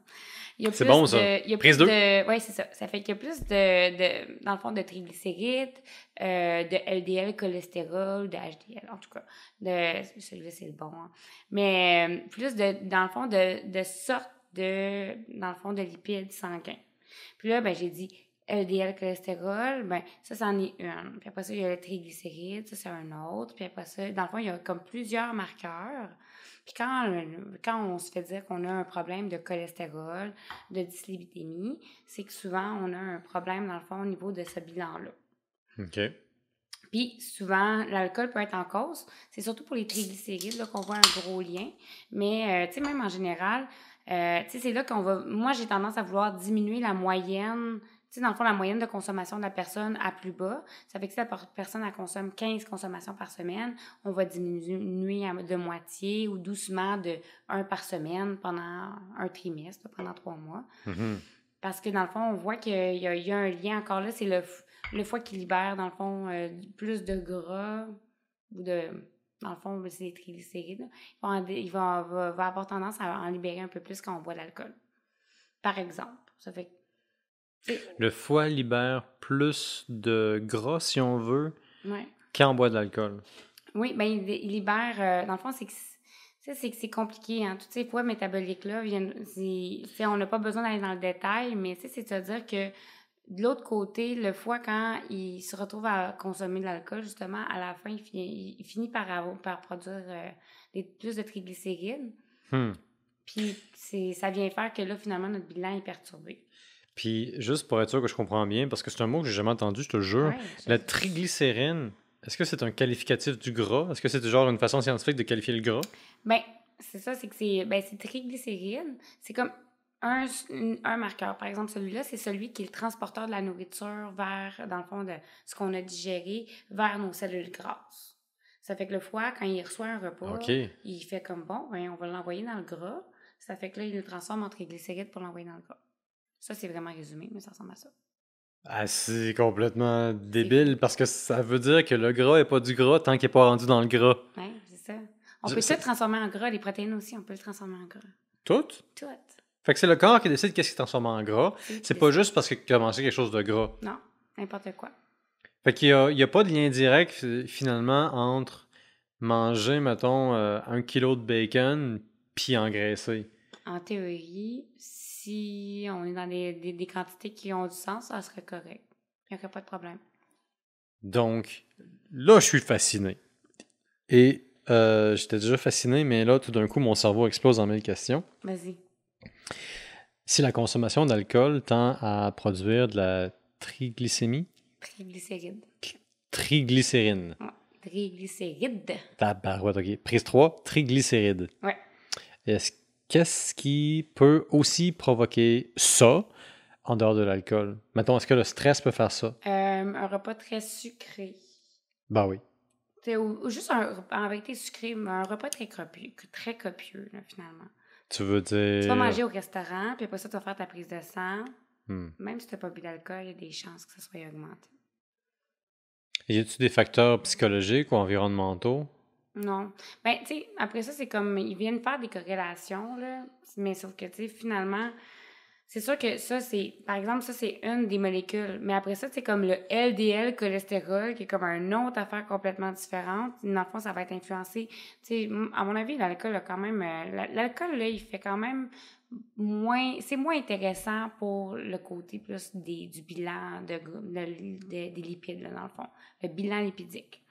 Speaker 1: C'est bon, ça.
Speaker 2: Il y a
Speaker 1: Prise
Speaker 2: plus de... Oui, c'est ça. Ça fait qu'il y a plus de, de, dans le fond, de triglycérides, euh, de LDL cholestérol, de HDL, en tout cas. De, celui-là, c'est le bon. Hein. Mais euh, plus de, dans le fond, de, de sortes de, dans le fond, de lipides sanguins. Puis là, ben, j'ai dit LDL cholestérol, ben, ça, c'en est une. Puis après ça, il y a le triglycéride, ça, c'est un autre. Puis après ça, dans le fond, il y a comme plusieurs marqueurs. Puis quand, quand on se fait dire qu'on a un problème de cholestérol, de dyslipidémie, c'est que souvent, on a un problème, dans le fond, au niveau de ce bilan-là.
Speaker 1: OK.
Speaker 2: Puis souvent, l'alcool peut être en cause. C'est surtout pour les triglycérides qu'on voit un gros lien. Mais, euh, tu sais, même en général, euh, tu sais, c'est là qu'on va... Moi, j'ai tendance à vouloir diminuer la moyenne tu sais, dans le fond, la moyenne de consommation de la personne à plus bas, ça fait que si la personne elle consomme 15 consommations par semaine, on va diminuer de moitié ou doucement de 1 par semaine pendant un trimestre, pendant trois mois.
Speaker 1: Mm-hmm.
Speaker 2: Parce que dans le fond, on voit qu'il y, a un lien encore là, c'est le, le foie qui libère, dans le fond, euh, plus de gras ou de. Dans le fond, c'est les triglycérides. Il, va, va, avoir tendance à en libérer un peu plus quand on boit de l'alcool. Par exemple. Ça fait
Speaker 1: le foie libère plus de gras, si on veut,
Speaker 2: ouais.
Speaker 1: quand on boit de l'alcool.
Speaker 2: Oui, ben il, libère. Euh, dans le fond, c'est que c'est que c'est compliqué. Hein. Tous ces foies métaboliques-là, on n'a pas besoin d'aller dans le détail, mais c'est-à-dire que de l'autre côté, le foie, quand il se retrouve à consommer de l'alcool, justement, à la fin, il finit, par, avoir, par produire euh, plus de triglycérides.
Speaker 1: Hmm.
Speaker 2: Puis ça vient faire que là, finalement, notre bilan est perturbé.
Speaker 1: Puis, juste pour être sûr que je comprends bien, parce que c'est un mot que j'ai jamais entendu, je te jure, la triglycérine, est-ce que c'est un qualificatif du gras? Est-ce que c'est genre une façon scientifique de qualifier le gras?
Speaker 2: Ben, c'est ça, c'est que c'est ben, triglycérine. C'est comme un, un, marqueur. Par exemple, celui-là, c'est celui qui est le transporteur de la nourriture vers, dans le fond, de ce qu'on a digéré vers nos cellules grasses. Ça fait que le foie, quand il reçoit un repas, il fait comme bon, ben, on va l'envoyer dans le gras. Ça fait que là, il le transforme en triglycérides pour l'envoyer dans le gras. Ça, c'est vraiment résumé, mais ça ressemble à ça.
Speaker 1: Ah, c'est complètement débile parce que ça veut dire que le gras n'est pas du gras tant qu'il n'est pas rendu dans le gras.
Speaker 2: Oui, c'est ça. On peut tout transformer en gras, les protéines aussi, on peut le transformer en gras.
Speaker 1: Tout?
Speaker 2: Tout.
Speaker 1: Fait que c'est le corps qui décide qu'est-ce qui transforme en gras. C'est pas juste parce qu'il a mangé quelque chose de gras.
Speaker 2: Non, n'importe quoi.
Speaker 1: Fait qu'il n'y a, a, pas de lien direct finalement entre manger, mettons, euh, un kilo de bacon puis engraisser.
Speaker 2: En théorie, si on est dans des, des, quantités qui ont du sens, ça serait correct. Il n'y aurait pas de problème.
Speaker 1: Donc, là, je suis fasciné. Et euh, j'étais déjà fasciné, mais là, tout d'un coup, mon cerveau explose en mille questions.
Speaker 2: Vas-y.
Speaker 1: Si la consommation d'alcool tend à produire de la triglycémie?
Speaker 2: Triglycéride.
Speaker 1: Triglycérine.
Speaker 2: Ouais. Triglycéride.
Speaker 1: Tabarouette, OK. Prise 3, triglycéride.
Speaker 2: Ouais.
Speaker 1: Est-ce Qu'est-ce qui peut aussi provoquer ça en dehors de l'alcool? Mettons, est-ce que le stress peut faire ça?
Speaker 2: Euh, un repas très sucré.
Speaker 1: Ben oui.
Speaker 2: Ou, juste un repas en vérité sucré, mais un repas très copieux, très copieux finalement.
Speaker 1: Tu veux dire.
Speaker 2: Tu vas manger au restaurant, puis après ça, tu vas faire ta prise de sang.
Speaker 1: Hmm.
Speaker 2: Même si tu n'as pas bu d'alcool, il y a des chances que ça soit augmenté.
Speaker 1: Y a-t-il des facteurs psychologiques ou environnementaux?
Speaker 2: Non. Ben, tu sais, après ça, c'est comme, ils viennent faire des corrélations, là, mais sauf que, tu sais, finalement, c'est sûr que ça, c'est, par exemple, ça, c'est une des molécules, mais après ça, c'est comme le LDL cholestérol, qui est comme une autre affaire complètement différente. Dans le fond, ça va être influencé, tu sais, à mon avis, l'alcool a quand même, euh, l'alcool, là, il fait quand même moins, c'est moins intéressant pour le côté plus des, du bilan de, des lipides, là, dans le fond, le bilan lipidique.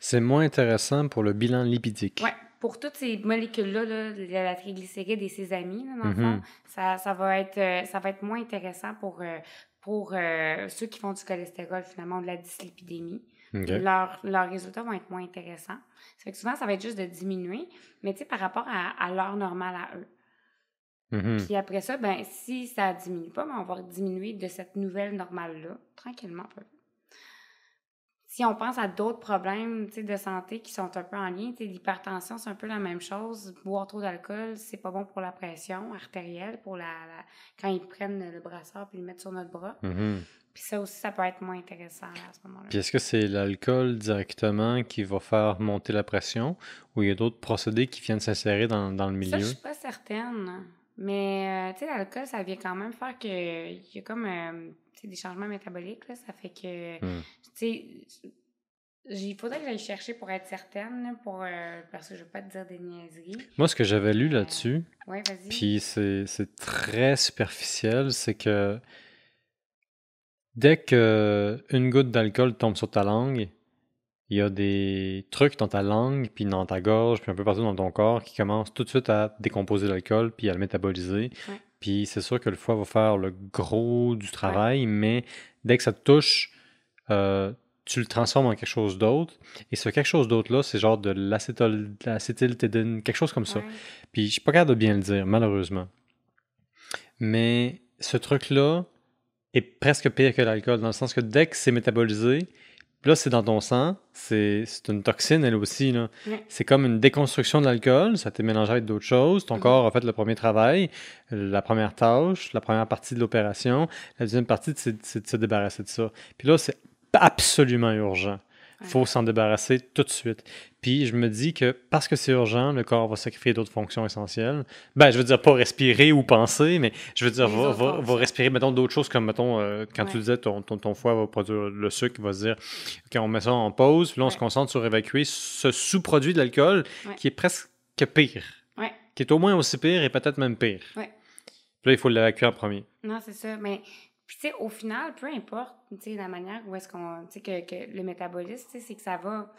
Speaker 1: C'est moins intéressant pour le bilan lipidique.
Speaker 2: Oui, pour toutes ces molécules-là, là, la triglycéride et ses amis, là, dans le
Speaker 1: mm-hmm.
Speaker 2: fond, ça, ça, va être, euh, ça va être moins intéressant pour, euh, pour euh, ceux qui font du cholestérol, finalement, de la dyslipidémie. Leurs résultats vont être moins intéressants. Ça fait que souvent, ça va être juste de diminuer, mais tu sais, par rapport à, à l'heure normale à eux.
Speaker 1: Mm-hmm.
Speaker 2: Puis après ça, ben, si ça diminue pas, ben, on va diminuer de cette nouvelle normale-là, tranquillement. Peu si on pense à d'autres problèmes de santé qui sont un peu en lien, l'hypertension, c'est un peu la même chose. Boire trop d'alcool, c'est pas bon pour la pression artérielle, pour la, quand ils prennent le brassard puis le mettent sur notre bras.
Speaker 1: Mm-hmm.
Speaker 2: Puis ça aussi, ça peut être moins intéressant à ce moment-là.
Speaker 1: Puis est-ce que c'est l'alcool directement qui va faire monter la pression ou il y a d'autres procédés qui viennent s'insérer dans, dans, le milieu? Ça,
Speaker 2: je suis pas certaine. Mais, euh, tu sais, l'alcool, ça vient quand même faire que. Il y a comme euh, des changements métaboliques, là. Ça fait que.
Speaker 1: Hmm.
Speaker 2: Tu sais. Il faudrait que j'aille chercher pour être certaine, pour, euh, parce que je ne veux pas te dire des niaiseries.
Speaker 1: Moi, ce que j'avais lu là-dessus,
Speaker 2: ouais, vas-y.
Speaker 1: puis c'est très superficiel, c'est que dès qu'une goutte d'alcool tombe sur ta langue, il y a des trucs dans ta langue, puis dans ta gorge, puis un peu partout dans ton corps qui commencent tout de suite à décomposer l'alcool, puis à le métaboliser. Puis c'est sûr que le foie va faire le gros du travail, mais dès que ça te touche, euh, tu le transformes en quelque chose d'autre. Et ce quelque chose d'autre-là, c'est genre de l'acétyltédine, quelque chose comme ça. Puis je suis pas capable de bien le dire, malheureusement. Mais ce truc-là est presque pire que l'alcool, dans le sens que dès que c'est métabolisé, là, c'est dans ton sang. C'est une toxine, elle aussi. C'est comme une déconstruction de l'alcool. Ça t'est mélangé avec d'autres choses. Ton mm-hmm. corps a fait le premier travail, la première tâche, la première partie de l'opération. La deuxième partie, c'est de se débarrasser de ça. Puis là, c'est absolument urgent. Il faut s'en débarrasser tout de suite. Puis je me dis que parce que c'est urgent, le corps va sacrifier d'autres fonctions essentielles. Ben, je veux dire pas respirer ou penser, mais je veux dire va, va, respirer, mettons, d'autres choses comme, mettons, euh, quand tu disais ton, ton, foie va produire le sucre, il va se dire, OK, on met ça en pause, puis là, on se concentre sur évacuer ce sous-produit de l'alcool qui est presque pire. Qui est au moins aussi pire et peut-être même pire. Puis là, il faut l'évacuer en premier.
Speaker 2: Non, c'est ça. Mais puis, tu sais, au final, peu importe, tu sais, la manière où est-ce qu'on, tu sais, que, que, le métabolisme, tu sais, c'est que ça va,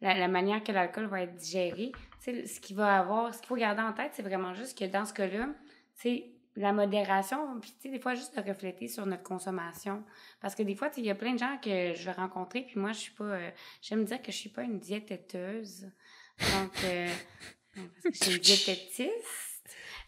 Speaker 2: la, manière que l'alcool va être digéré, tu sais, ce qu'il va avoir, ce qu'il faut garder en tête, c'est vraiment juste que dans ce cas-là, tu sais, la modération, puis tu sais, des fois, juste de refléter sur notre consommation. Parce que des fois, il y a plein de gens que je vais rencontrer, puis moi, je suis pas, euh, j'aime dire que je suis pas une diététeuse. Donc, euh, parce que je suis diététiste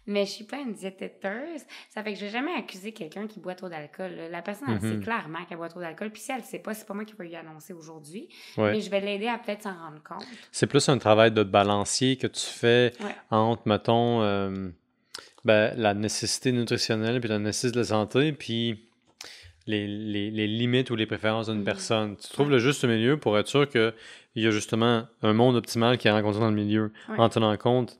Speaker 2: mais je suis pas une diététeuse. Ça fait que je vais jamais accuser quelqu'un qui boit trop d'alcool. La personne, elle sait mm-hmm. clairement qu'elle boit trop d'alcool. Puis si elle sait pas, c'est pas moi qui vais lui annoncer aujourd'hui. Mais je vais l'aider à peut-être s'en rendre compte.
Speaker 1: C'est plus un travail de balancier que tu fais entre, mettons, euh, ben, la nécessité nutritionnelle puis la nécessité de la santé, puis les, les, les limites ou les préférences d'une mm-hmm. personne. Tu trouves le juste milieu pour être sûr qu'il y a justement un monde optimal qui est rencontré dans le milieu en tenant compte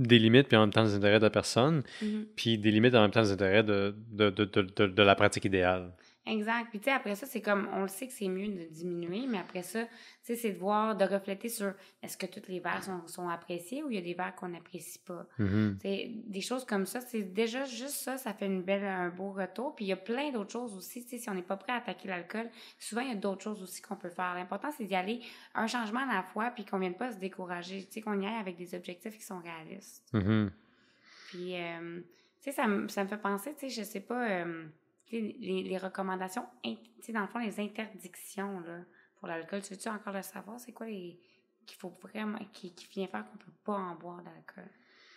Speaker 1: des limites, puis en même temps des intérêts de la personne, mm-hmm. puis des limites en même temps des intérêts de, de, de, de la pratique idéale.
Speaker 2: Exact. Puis, tu sais, après ça, c'est comme, on le sait que c'est mieux de diminuer, mais après ça, tu sais, c'est de voir, de refléter sur est-ce que tous les verres sont, sont appréciés ou il y a des verres qu'on n'apprécie pas? Mm-hmm. Des choses comme ça, c'est déjà juste ça, ça fait une belle, un beau retour. Puis, il y a plein d'autres choses aussi. Tu sais, si on n'est pas prêt à attaquer l'alcool, souvent, il y a d'autres choses aussi qu'on peut faire. L'important, c'est d'y aller un changement à la fois, puis qu'on ne vienne pas se décourager. Tu sais, qu'on y aille avec des objectifs qui sont réalistes. Mm-hmm. Puis, euh, tu sais, ça, ça, me fait penser, tu sais, je sais pas. Euh, les, les, recommandations, dans le fond, les interdictions là, pour l'alcool, tu veux-tu encore le savoir? C'est quoi les qu'il faut vraiment, qui, qui vient faire qu'on peut pas en boire d'alcool?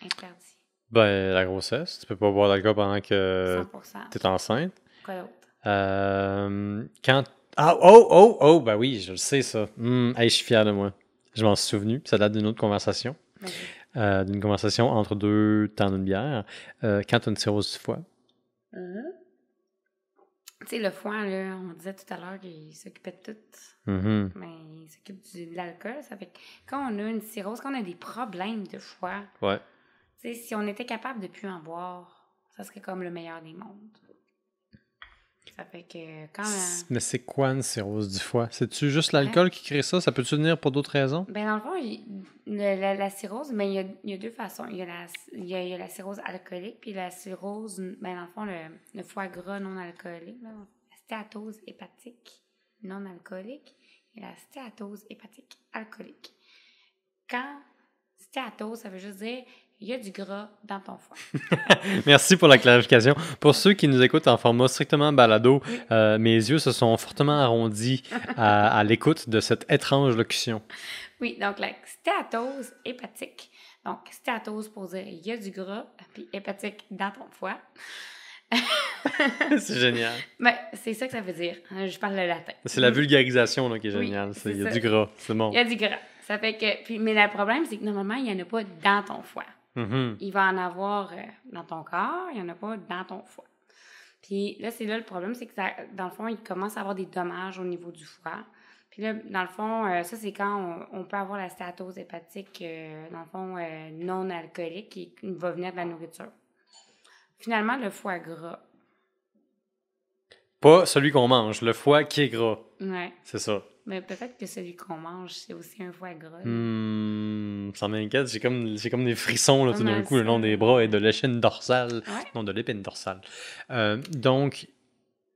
Speaker 2: Interdit.
Speaker 1: Ben, la grossesse. Tu peux pas boire d'alcool pendant que tu es enceinte.
Speaker 2: Quoi d'autre?
Speaker 1: Euh, quand. Ah, oh, oh, oh, ben oui, je le sais, ça. Hum, je suis fier de moi. Je m'en suis souvenu. Ça date d'une autre conversation. Euh, d'une conversation entre deux temps d'une bière. Euh, quand tu as une cirrhose du foie.
Speaker 2: Mm tu sais, le foie, là, on disait tout à l'heure qu'il s'occupait de tout.
Speaker 1: Mm-hmm.
Speaker 2: Mais il s'occupe de l'alcool. Ça fait que quand on a une cirrhose, quand on a des problèmes de foie,
Speaker 1: ouais.
Speaker 2: si on était capable de plus en boire, ça serait comme le meilleur des mondes. Ça fait que quand.
Speaker 1: Mais c'est quoi une cirrhose du foie? C'est-tu juste l'alcool qui crée ça? Ça peut-tu venir pour d'autres raisons?
Speaker 2: Ben dans le fond, la, cirrhose, mais il y, a, il y, a, deux façons. Il y a, la, il y a, la cirrhose alcoolique, puis la cirrhose, ben dans le fond, le, foie gras non alcoolique, la stéatose hépatique non alcoolique et la stéatose hépatique alcoolique. Quand stéatose, ça veut juste dire il y a du gras dans ton foie.
Speaker 1: Merci pour la clarification. Pour ceux qui nous écoutent en format strictement balado, euh, mes yeux se sont fortement arrondis à, l'écoute de cette étrange locution.
Speaker 2: Oui, donc la stéatose hépatique. Donc, stéatose pour dire il y a du gras, puis hépatique dans ton foie.
Speaker 1: c'est génial.
Speaker 2: Ben, c'est ça que ça veut dire. Je parle le latin.
Speaker 1: C'est la vulgarisation là, qui est géniale. il y a du gras, c'est bon.
Speaker 2: Il y a du gras. Ça fait que. Puis, mais le problème, c'est que normalement, il n'y en a pas dans ton foie.
Speaker 1: Mm-hmm.
Speaker 2: Il va en avoir euh, dans ton corps, il n'y en a pas dans ton foie. Puis là, c'est là le problème, c'est que dans le fond, il commence à avoir des dommages au niveau du foie. Puis là, dans le fond, euh, ça, c'est quand on, peut avoir la stéatose hépatique, euh, dans le fond, non alcoolique, qui va venir de la nourriture. finalement, le foie gras.
Speaker 1: Pas celui qu'on mange, le foie qui est gras.
Speaker 2: Ouais.
Speaker 1: C'est ça.
Speaker 2: Mais peut-être que celui qu'on mange, c'est aussi un foie gras.
Speaker 1: Hmm, ça m'inquiète. J'ai comme, comme des frissons là, tout d'un coup, le long des bras et de l'échine dorsale. Non, de l'épine dorsale. Euh, donc,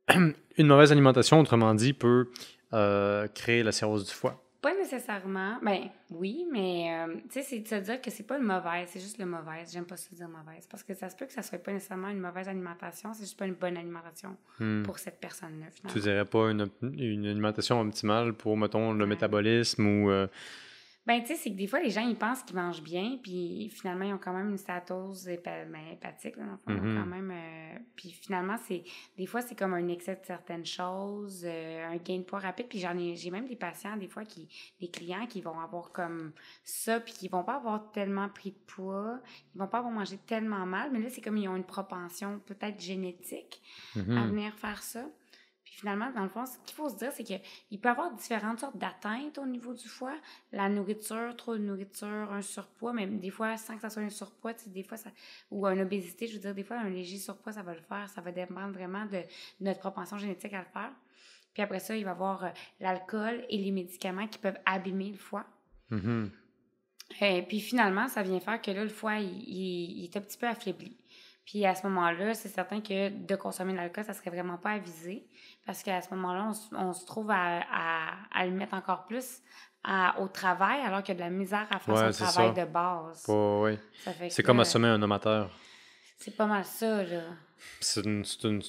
Speaker 1: une mauvaise alimentation, autrement dit, peut euh, créer la cirrhose du foie.
Speaker 2: Pas nécessairement. Ben oui, mais euh, tu sais, c'est de se dire que c'est pas une mauvaise, c'est juste le mauvaise. J'aime pas se dire mauvaise parce que ça se peut que ça soit pas nécessairement une mauvaise alimentation, c'est juste pas une bonne alimentation hmm. pour cette personne-là.
Speaker 1: Tu dirais pas une, une, alimentation optimale pour, mettons, le métabolisme ou. Euh,
Speaker 2: ben, tu sais, c'est que des fois, les gens, ils pensent qu'ils mangent bien, puis finalement, ils ont quand même une statose ben, hépatique, là, quand mm-hmm. même. Euh, puis finalement, c'est des fois, c'est comme un excès de certaines choses, euh, un gain de poids rapide. Puis j'en ai, j'ai même des patients, des fois, qui, des clients qui vont avoir comme ça, puis qui vont pas avoir tellement pris de poids, ils vont pas avoir mangé tellement mal, mais là, c'est comme ils ont une propension peut-être génétique à mm-hmm. venir faire ça finalement, dans le fond, ce qu'il faut se dire, c'est qu'il peut y avoir différentes sortes d'atteintes au niveau du foie. La nourriture, trop de nourriture, un surpoids, même des fois, sans que ça soit un surpoids, des fois, ça, ou une obésité, je veux dire, des fois, un léger surpoids, ça va le faire. Ça va dépendre vraiment de, notre propension génétique à le faire. Puis après ça, il va y avoir euh, l'alcool et les médicaments qui peuvent abîmer le foie. Mm-hmm. Et puis finalement, ça vient faire que là, le foie, il est un petit peu affaibli. Puis à ce moment-là, c'est certain que de consommer de l'alcool, ça serait vraiment pas avisé parce qu'à ce moment-là, on, se trouve à, à, le mettre encore plus au travail alors qu'il y a de la misère à faire son travail de base.
Speaker 1: oui. C'est comme assommer un amateur.
Speaker 2: C'est pas mal ça, là.
Speaker 1: C'est une, une,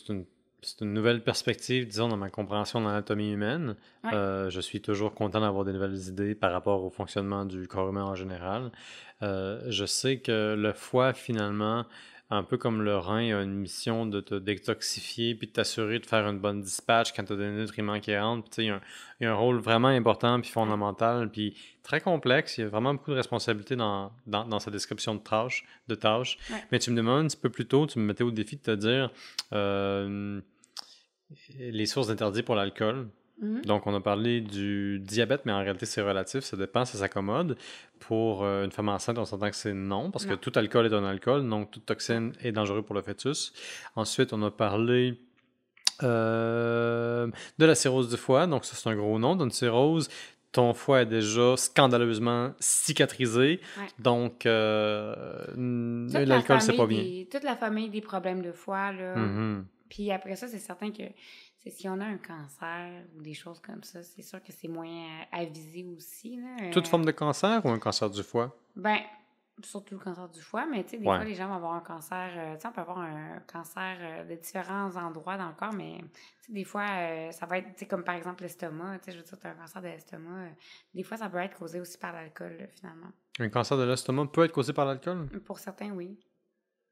Speaker 1: une, nouvelle perspective, disons, dans ma compréhension de l'anatomie humaine. Euh, je suis toujours content d'avoir des nouvelles idées par rapport au fonctionnement du corps humain en général. Euh, je sais que le foie, finalement, un peu comme le rein a une mission de te détoxifier puis de t'assurer de faire une bonne dispatch quand tu as des nutriments qui rentrent. Il y, a un, rôle vraiment important puis fondamental puis très complexe. Il y a vraiment beaucoup de responsabilités dans, dans, sa description de tâches. De tâches. Mais tu me demandes un petit peu plus tôt, tu me mettais au défi de te dire euh, les sources d'interdits pour l'alcool. Mhm. Donc, on a parlé du diabète, mais en réalité, c'est relatif, ça dépend, ça s'accommode. Pour euh, une femme enceinte, on s'entend que c'est non, parce que tout alcool est un alcool, donc toute toxine est dangereux pour le fœtus. Ensuite, on a parlé euh, de la cirrhose du foie, donc ça, c'est un gros nom d'une cirrhose. Ton foie est déjà scandaleusement cicatrisé, donc euh, l'alcool, c'est pas bien.
Speaker 2: toute la famille des problèmes de foie, là. Mhm. Puis après ça, c'est certain que c'est si on a un cancer ou des choses comme ça, c'est sûr que c'est moins avisé aussi. Là.
Speaker 1: Toute forme de cancer ou un cancer du foie?
Speaker 2: Ben, surtout le cancer du foie, mais tu sais, des fois, les gens vont avoir un cancer, euh, tu sais, on peut avoir un cancer euh, de différents endroits dans le corps, mais des fois, euh, ça va être, tu sais, comme par exemple l'estomac, tu sais, je veux dire, tu as un cancer de l'estomac, des fois, ça peut être causé aussi par l'alcool, finalement.
Speaker 1: Un cancer de l'estomac peut être causé par l'alcool?
Speaker 2: Pour certains, oui.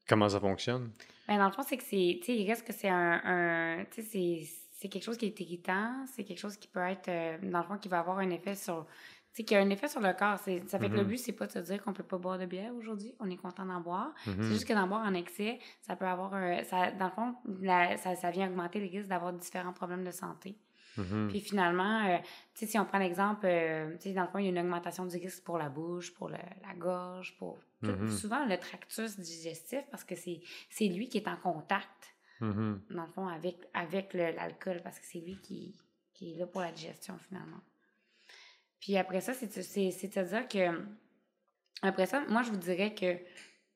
Speaker 1: Comment ça fonctionne?
Speaker 2: Ben, dans le fond, c'est que c'est, tu sais, il reste que c'est un, tu sais, c'est quelque chose qui est irritant, c'est quelque chose qui peut être, euh, dans le fond, qui va avoir un effet sur, tu sais, qui a un effet sur le corps. Ça fait que le mm-hmm. but, c'est pas de se dire qu'on peut pas boire de bière aujourd'hui, on est content d'en boire. C'est mm-hmm. juste que d'en boire en excès, ça peut avoir, ça, dans le fond, ça, ça vient augmenter les risques d'avoir différents problèmes de santé. Mm-hmm. Puis finalement, euh, sais, si on prend l'exemple, euh, sais, dans le fond, il y a une augmentation du risque pour la bouche, pour la gorge, pour souvent le tractus digestif, parce que c'est lui qui est en contact, mm-hmm. dans le fond, avec, avec l'alcool, parce que c'est lui qui, qui est là pour la digestion, finalement. Puis après ça, c'est-à-dire que, après ça, moi, je vous dirais que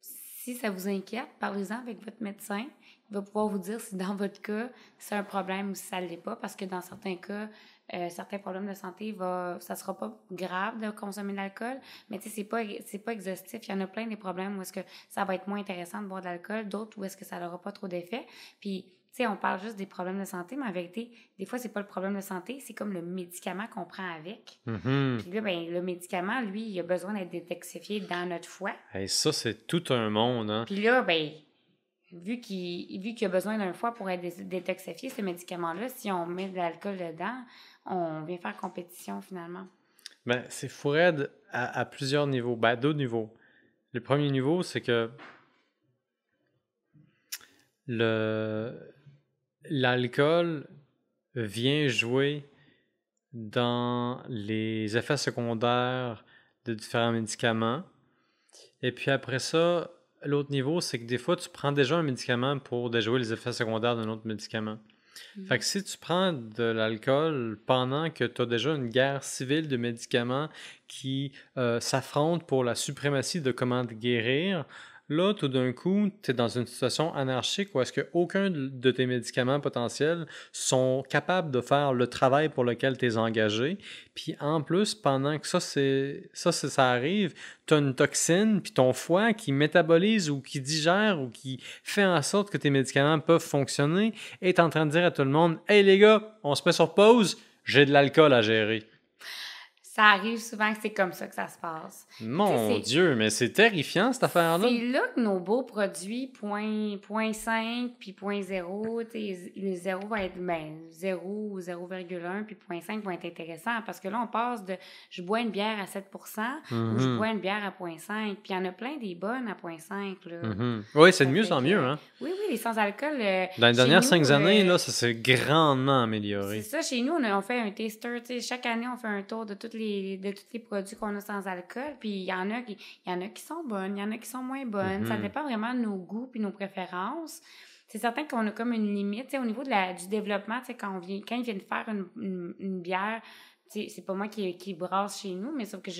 Speaker 2: si ça vous inquiète, parlez-en avec votre médecin va pouvoir vous dire si dans votre cas, c'est un problème ou si ça ne l'est pas, parce que dans certains cas, euh, certains problèmes de santé, va, ça sera pas grave de consommer de l'alcool, mais tu sais, c'est pas, c'est pas exhaustif. Il y en a plein des problèmes où est-ce que ça va être moins intéressant de boire de l'alcool, d'autres où est-ce que ça n'aura pas trop d'effet. Puis, tu sais, on parle juste des problèmes de santé, mais en vérité, des fois, c'est pas le problème de santé, c'est comme le médicament qu'on prend avec. Mm-hmm. Puis là, ben, le médicament, lui, il a besoin d'être détoxifié dans notre foie.
Speaker 1: Et ça, c'est tout un monde, hein?
Speaker 2: Puis là, ben, vu qu'il vu a besoin d'un foie pour être détoxifié, ce médicament-là, si on met de l'alcool dedans, on vient faire compétition finalement.
Speaker 1: Ben, c'est fou à, plusieurs niveaux. Ben, d'autres niveaux. Le premier niveau, c'est que l'alcool vient jouer dans les effets secondaires de différents médicaments. Et puis après ça, l'autre niveau, c'est que des fois, tu prends déjà un médicament pour déjouer les effets secondaires d'un autre médicament. Mm. Fait que si tu prends de l'alcool pendant que tu as déjà une guerre civile de médicaments qui euh, s'affrontent pour la suprématie de comment te guérir, Là, tout d'un coup, tu es dans une situation anarchique où est-ce qu'aucun de tes médicaments potentiels sont capables de faire le travail pour lequel tu es engagé. Puis en plus, pendant que ça, ça arrive, tu as une toxine, puis ton foie qui métabolise ou qui digère ou qui fait en sorte que tes médicaments peuvent fonctionner, est en train de dire à tout le monde Hey les gars, on se met sur pause, j'ai de l'alcool à gérer
Speaker 2: ça arrive souvent que c'est comme ça que ça se passe.
Speaker 1: Mon Dieu, mais c'est terrifiant cette affaire-là.
Speaker 2: C'est là que nos beaux produits, point, point 5 puis point 0, le 0 va être ben, 0 ou 0,1 puis point 5 va être intéressant parce que là, on passe de je bois une bière à 7% ou je mhm. bois une bière à point 5 puis il y en a plein des bonnes à point 5.
Speaker 1: Mhm. Oui, c'est de mieux en mieux. Hein?
Speaker 2: Oui, oui, les sans-alcool. Euh,
Speaker 1: Dans les dernières 5 années, euh, là, ça s'est grandement amélioré.
Speaker 2: C'est ça, chez nous, on, on fait un taster. Chaque année, on fait un tour de toutes les de tous les produits qu'on a sans alcool. Puis il y en a qui, y en a qui sont bonnes, il y en a qui sont moins bonnes. Ça mm-hmm. dépend vraiment de nos goûts puis nos préférences. C'est certain qu'on a comme une limite, au niveau de la, du développement, quand, on vient, quand ils viennent faire une, une, bière, c'est pas moi qui, qui brasse chez nous, mais sauf que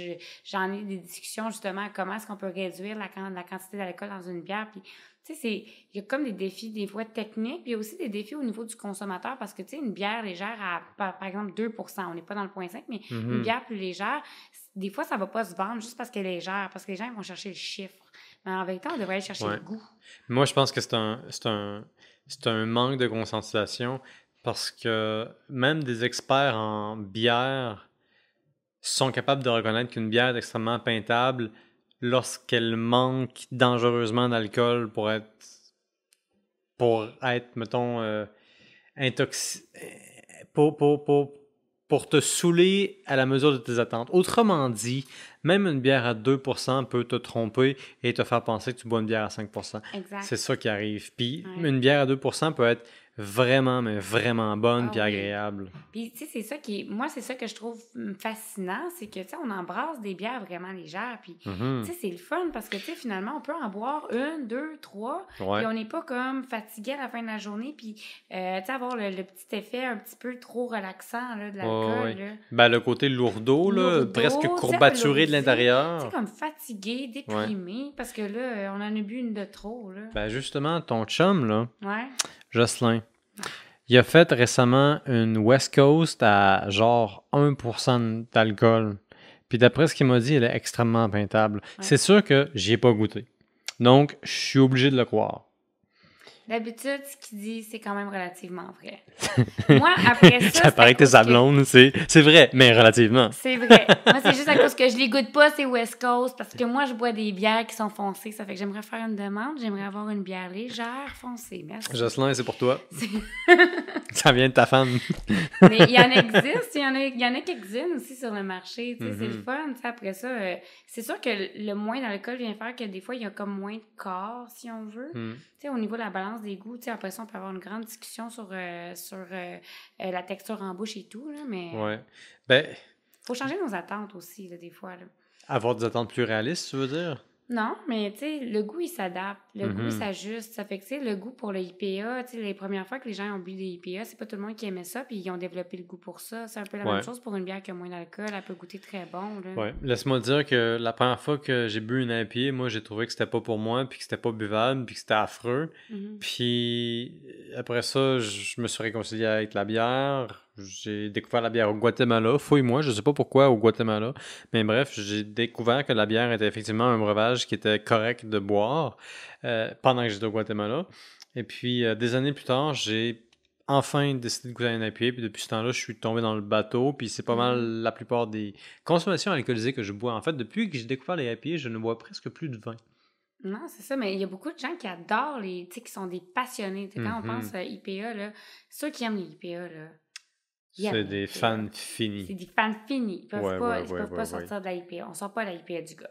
Speaker 2: j'en ai des discussions justement comment est-ce qu'on peut réduire la, la quantité d'alcool dans une bière. Puis tu sais, il y a comme des défis des fois techniques, puis il y a aussi des défis au niveau du consommateur parce que, tu sais, une bière légère à, par, exemple, 2 on n'est pas dans le point 5, mais une mm-hmm. bière plus légère, des fois, ça va pas se vendre juste parce qu'elle est légère, parce que les gens vont chercher le chiffre. Mais en vérité, on devrait aller chercher le goût.
Speaker 1: Moi, je pense que c'est un, un, un manque de conscientisation parce que même des experts en bière sont capables de reconnaître qu'une bière est extrêmement peintable lorsqu'elle manque dangereusement d'alcool pour être, pour être, mettons, euh, intoxi... Pour, pour, pour, pour, te saouler à la mesure de tes attentes. Autrement dit, même une bière à 2% peut te tromper et te faire penser que tu bois une bière à 5%. C'est ça qui arrive. Puis une bière à 2% peut être vraiment, mais vraiment bonne ah puis agréable.
Speaker 2: Puis, tu sais, c'est ça qui Moi, c'est ça que je trouve fascinant, c'est que, tu sais, on embrasse des bières vraiment légères, puis, mm-hmm. tu sais, c'est le fun parce que, tu sais, finalement, on peut en boire une, deux, trois, puis on n'est pas comme fatigué à la fin de la journée, puis, euh, tu sais, avoir le, petit effet un petit peu trop relaxant, là, de l'alcool,
Speaker 1: Ben, le côté lourdeau, là, presque courbaturé de l'intérieur.
Speaker 2: Tu sais, comme fatigué, déprimé, parce que là, on en a bu une de trop, là.
Speaker 1: Ben, justement, ton chum, là, Jocelyn, il a fait récemment une West Coast à genre 1% d'alcool. Puis d'après ce qu'il m'a dit, elle est extrêmement peintable. C'est sûr que j'y ai pas goûté. Donc, je suis obligé de le croire.
Speaker 2: D'habitude, ce qu'il dit, c'est quand même relativement vrai. Moi, après ça.
Speaker 1: ça paraît que t'es sa c'est vrai, mais relativement.
Speaker 2: C'est vrai. Moi, c'est juste à cause que je les goûte pas, c'est West Coast, parce que moi, je bois des bières qui sont foncées. Ça fait que j'aimerais faire une demande. J'aimerais avoir une bière légère foncée. Merci.
Speaker 1: Jocelyn, c'est pour toi. ça vient de ta femme.
Speaker 2: mais il y en existe. Il y en a, il y en a quelques-unes aussi sur le marché. C'est le mm-hmm. fun. Après ça, euh, c'est sûr que le moins d'alcool vient faire que des fois, il y a comme moins de corps, si on veut. Mm. Tu sais, au niveau de la balance des goûts, tu sais, après ça, on peut avoir une grande discussion sur, euh, sur euh, euh, la texture en bouche et tout, là, mais...
Speaker 1: Ouais. Ben...
Speaker 2: Faut changer nos attentes aussi, là, des fois, là.
Speaker 1: Avoir des attentes plus réalistes, tu veux dire?
Speaker 2: Non, mais tu sais, le goût, il s'adapte. Le goût, il mhm. s'ajuste. Ça fait que, tu sais, le goût pour le IPA, tu sais, les premières fois que les gens ont bu des IPA, c'est pas tout le monde qui aimait ça, puis ils ont développé le goût pour ça. C'est un peu la même chose pour une bière qui a moins d'alcool. Elle peut goûter très bon.
Speaker 1: Ouais. Laisse-moi dire que la première fois que j'ai bu une IPA, moi, j'ai trouvé que c'était pas pour moi, puis que c'était pas buvable, puis que c'était affreux. Mhm. Puis après ça, je me suis réconcilié avec la bière j'ai découvert la bière au Guatemala. Fouille-moi, je sais pas pourquoi au Guatemala. Mais bref, j'ai découvert que la bière était effectivement un breuvage qui était correct de boire euh, pendant que j'étais au Guatemala. Et puis, euh, des années plus tard, j'ai enfin décidé de goûter un IPA. Puis depuis ce temps-là, je suis tombé dans le bateau. Puis c'est pas mal mm. la plupart des consommations alcoolisées que je bois. En fait, depuis que j'ai découvert les IPA, je ne bois presque plus de vin.
Speaker 2: Non, c'est ça, mais il y a beaucoup de gens qui adorent les, tu sais, qui sont des passionnés. Quand on mm-hmm. pense à IPA, là, ceux qui aiment les IPA, là,
Speaker 1: c'est des fans finis.
Speaker 2: C'est des fans finis. Ils peuvent pas, peuvent pas sortir de la IPA. On sort pas de la IPA du gars.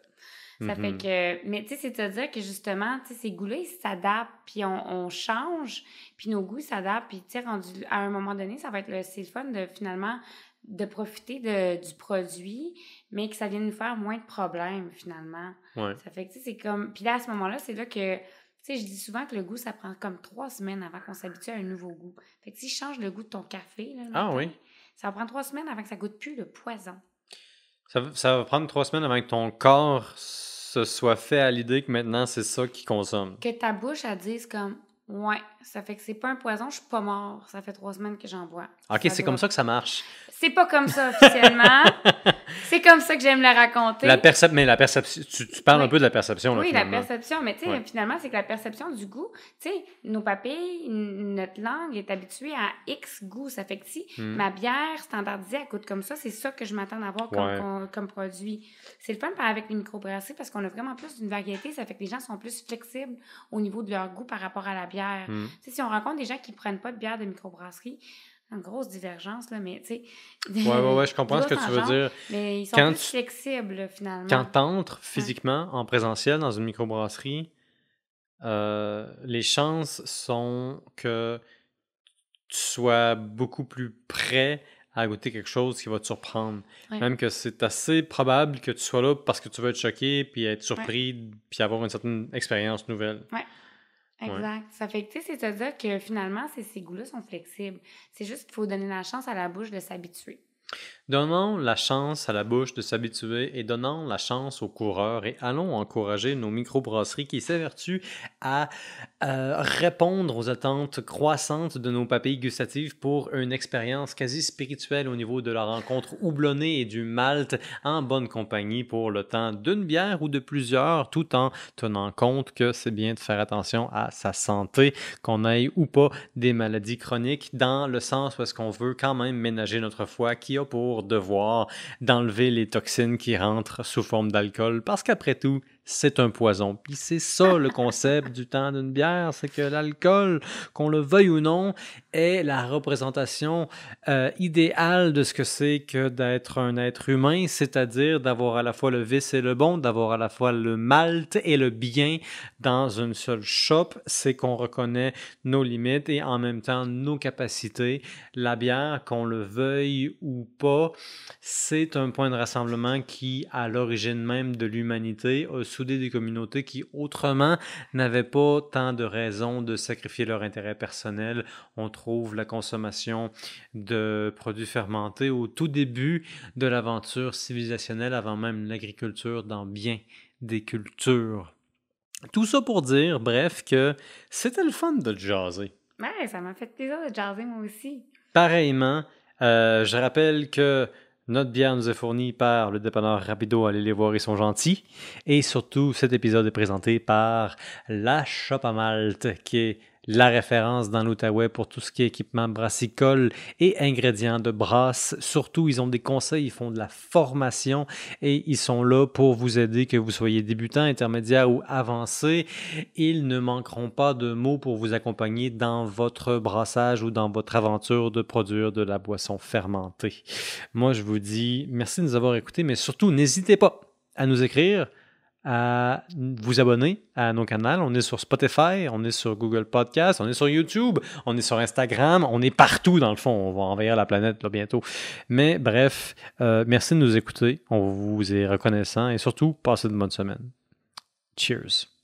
Speaker 2: Ça fait mm-hmm. que, mais tu sais, c'est-à-dire que justement, tu sais, ces goûts-là, ils s'adaptent, puis on, change, puis nos goûts s'adaptent, puis tu sais, rendu à un moment donné, ça va être le, c'est le fun de finalement de profiter de, du produit, mais que ça vienne nous faire moins de problèmes, finalement. Ça fait que, c'est comme... Puis là, à ce moment-là, c'est là que... Tu sais, je dis souvent que le goût, ça prend comme trois semaines avant qu'on s'habitue à un nouveau goût. Fait que si je change le goût de ton café, là,
Speaker 1: ah, oui.
Speaker 2: ça va prendre trois semaines avant que ça goûte plus le poison.
Speaker 1: Ça, ça va prendre trois semaines avant que ton corps se soit fait à l'idée que maintenant, c'est ça qu'il consomme.
Speaker 2: Que ta bouche, elle dise comme Ouais, ça fait que c'est pas un poison, je suis pas mort. Ça fait trois semaines que j'en bois.
Speaker 1: OK, c'est comme ça que ça marche.
Speaker 2: C'est pas comme ça officiellement. c'est comme ça que j'aime le raconter.
Speaker 1: La percep mais la perception, tu, parles un peu de la perception.
Speaker 2: Là, oui, la perception, mais tu sais, finalement, c'est que la perception du goût, tu sais, nos papilles, notre langue est habituée à X goût. Ça fait que si hmm. ma bière standardisée, elle coûte comme ça, c'est ça que je m'attends à comme, comme, produit. C'est le fun avec les microbrasseries parce qu'on a vraiment plus d'une variété. Ça fait que les gens sont plus flexibles au niveau de leur goût par rapport à la bière. Si on rencontre des gens qui ne prennent pas de bière de microbrasserie, une grosse divergence, là, mais tu sais.
Speaker 1: Oui, oui, ouais, je comprends ce que tu veux dire.
Speaker 2: Mais ils sont plus flexibles, finalement.
Speaker 1: Quand tu entres physiquement en présentiel dans une microbrasserie, euh, les chances sont que tu sois beaucoup plus prêt à goûter quelque chose qui va te surprendre. Même que c'est assez probable que tu sois là parce que tu veux être choqué, puis être surpris, puis avoir une certaine expérience nouvelle.
Speaker 2: Ouais. Exact. Ça fait que, tu sais, c'est-à-dire que finalement, ces goûts-là sont flexibles. C'est juste qu'il faut donner la chance à la bouche de s'habituer.
Speaker 1: Donnons la chance à la bouche de s'habituer et donnons la chance aux coureurs et allons encourager nos microbrasseries qui s'évertuent à euh, répondre aux attentes croissantes de nos papilles gustatives pour une expérience quasi spirituelle au niveau de la rencontre houblonnée et du malt en bonne compagnie pour le temps d'une bière ou de plusieurs, tout en tenant compte que c'est bien de faire attention à sa santé, qu'on ait ou pas des maladies chroniques, dans le sens où est-ce qu'on veut quand même ménager notre foie qui pour devoir d'enlever les toxines qui rentrent sous forme d'alcool, parce qu'après tout, c'est un poison. Puis c'est ça le concept du temps d'une bière, c'est que l'alcool, qu'on le veuille ou non, est la représentation euh, idéale de ce que c'est que d'être un être humain, c'est-à-dire d'avoir à la fois le vice et le bon, d'avoir à la fois le malt et le bien dans une seule shop, c'est qu'on reconnaît nos limites et en même temps nos capacités. La bière, qu'on le veuille ou pas, c'est un point de rassemblement qui, à l'origine même de l'humanité, a des communautés qui autrement n'avaient pas tant de raisons de sacrifier leur intérêt personnel. On trouve la consommation de produits fermentés au tout début de l'aventure civilisationnelle avant même l'agriculture dans bien des cultures. Tout ça pour dire, bref, que c'était le fun de jaser.
Speaker 2: Ouais, ça m'a fait plaisir de jaser moi aussi.
Speaker 1: Pareillement, euh, je rappelle que notre bière nous est fournie par le dépanneur Rapido. Allez les voir, ils sont gentils. Et surtout, cet épisode est présenté par La Shop à qui est la référence dans l'Outaouais pour tout ce qui est équipement brassicole et ingrédients de brasse. Surtout, ils ont des conseils, ils font de la formation et ils sont là pour vous aider, que vous soyez débutant, intermédiaire ou avancé. Ils ne manqueront pas de mots pour vous accompagner dans votre brassage ou dans votre aventure de produire de la boisson fermentée. Moi, je vous dis merci de nous avoir écoutés, mais surtout, n'hésitez pas à nous écrire à vous abonner à nos canaux. On est sur Spotify, on est sur Google Podcast, on est sur YouTube, on est sur Instagram, on est partout dans le fond. On va envahir la planète bientôt. Mais bref, euh, merci de nous écouter. On vous est reconnaissant et surtout, passez une bonne semaine. Cheers.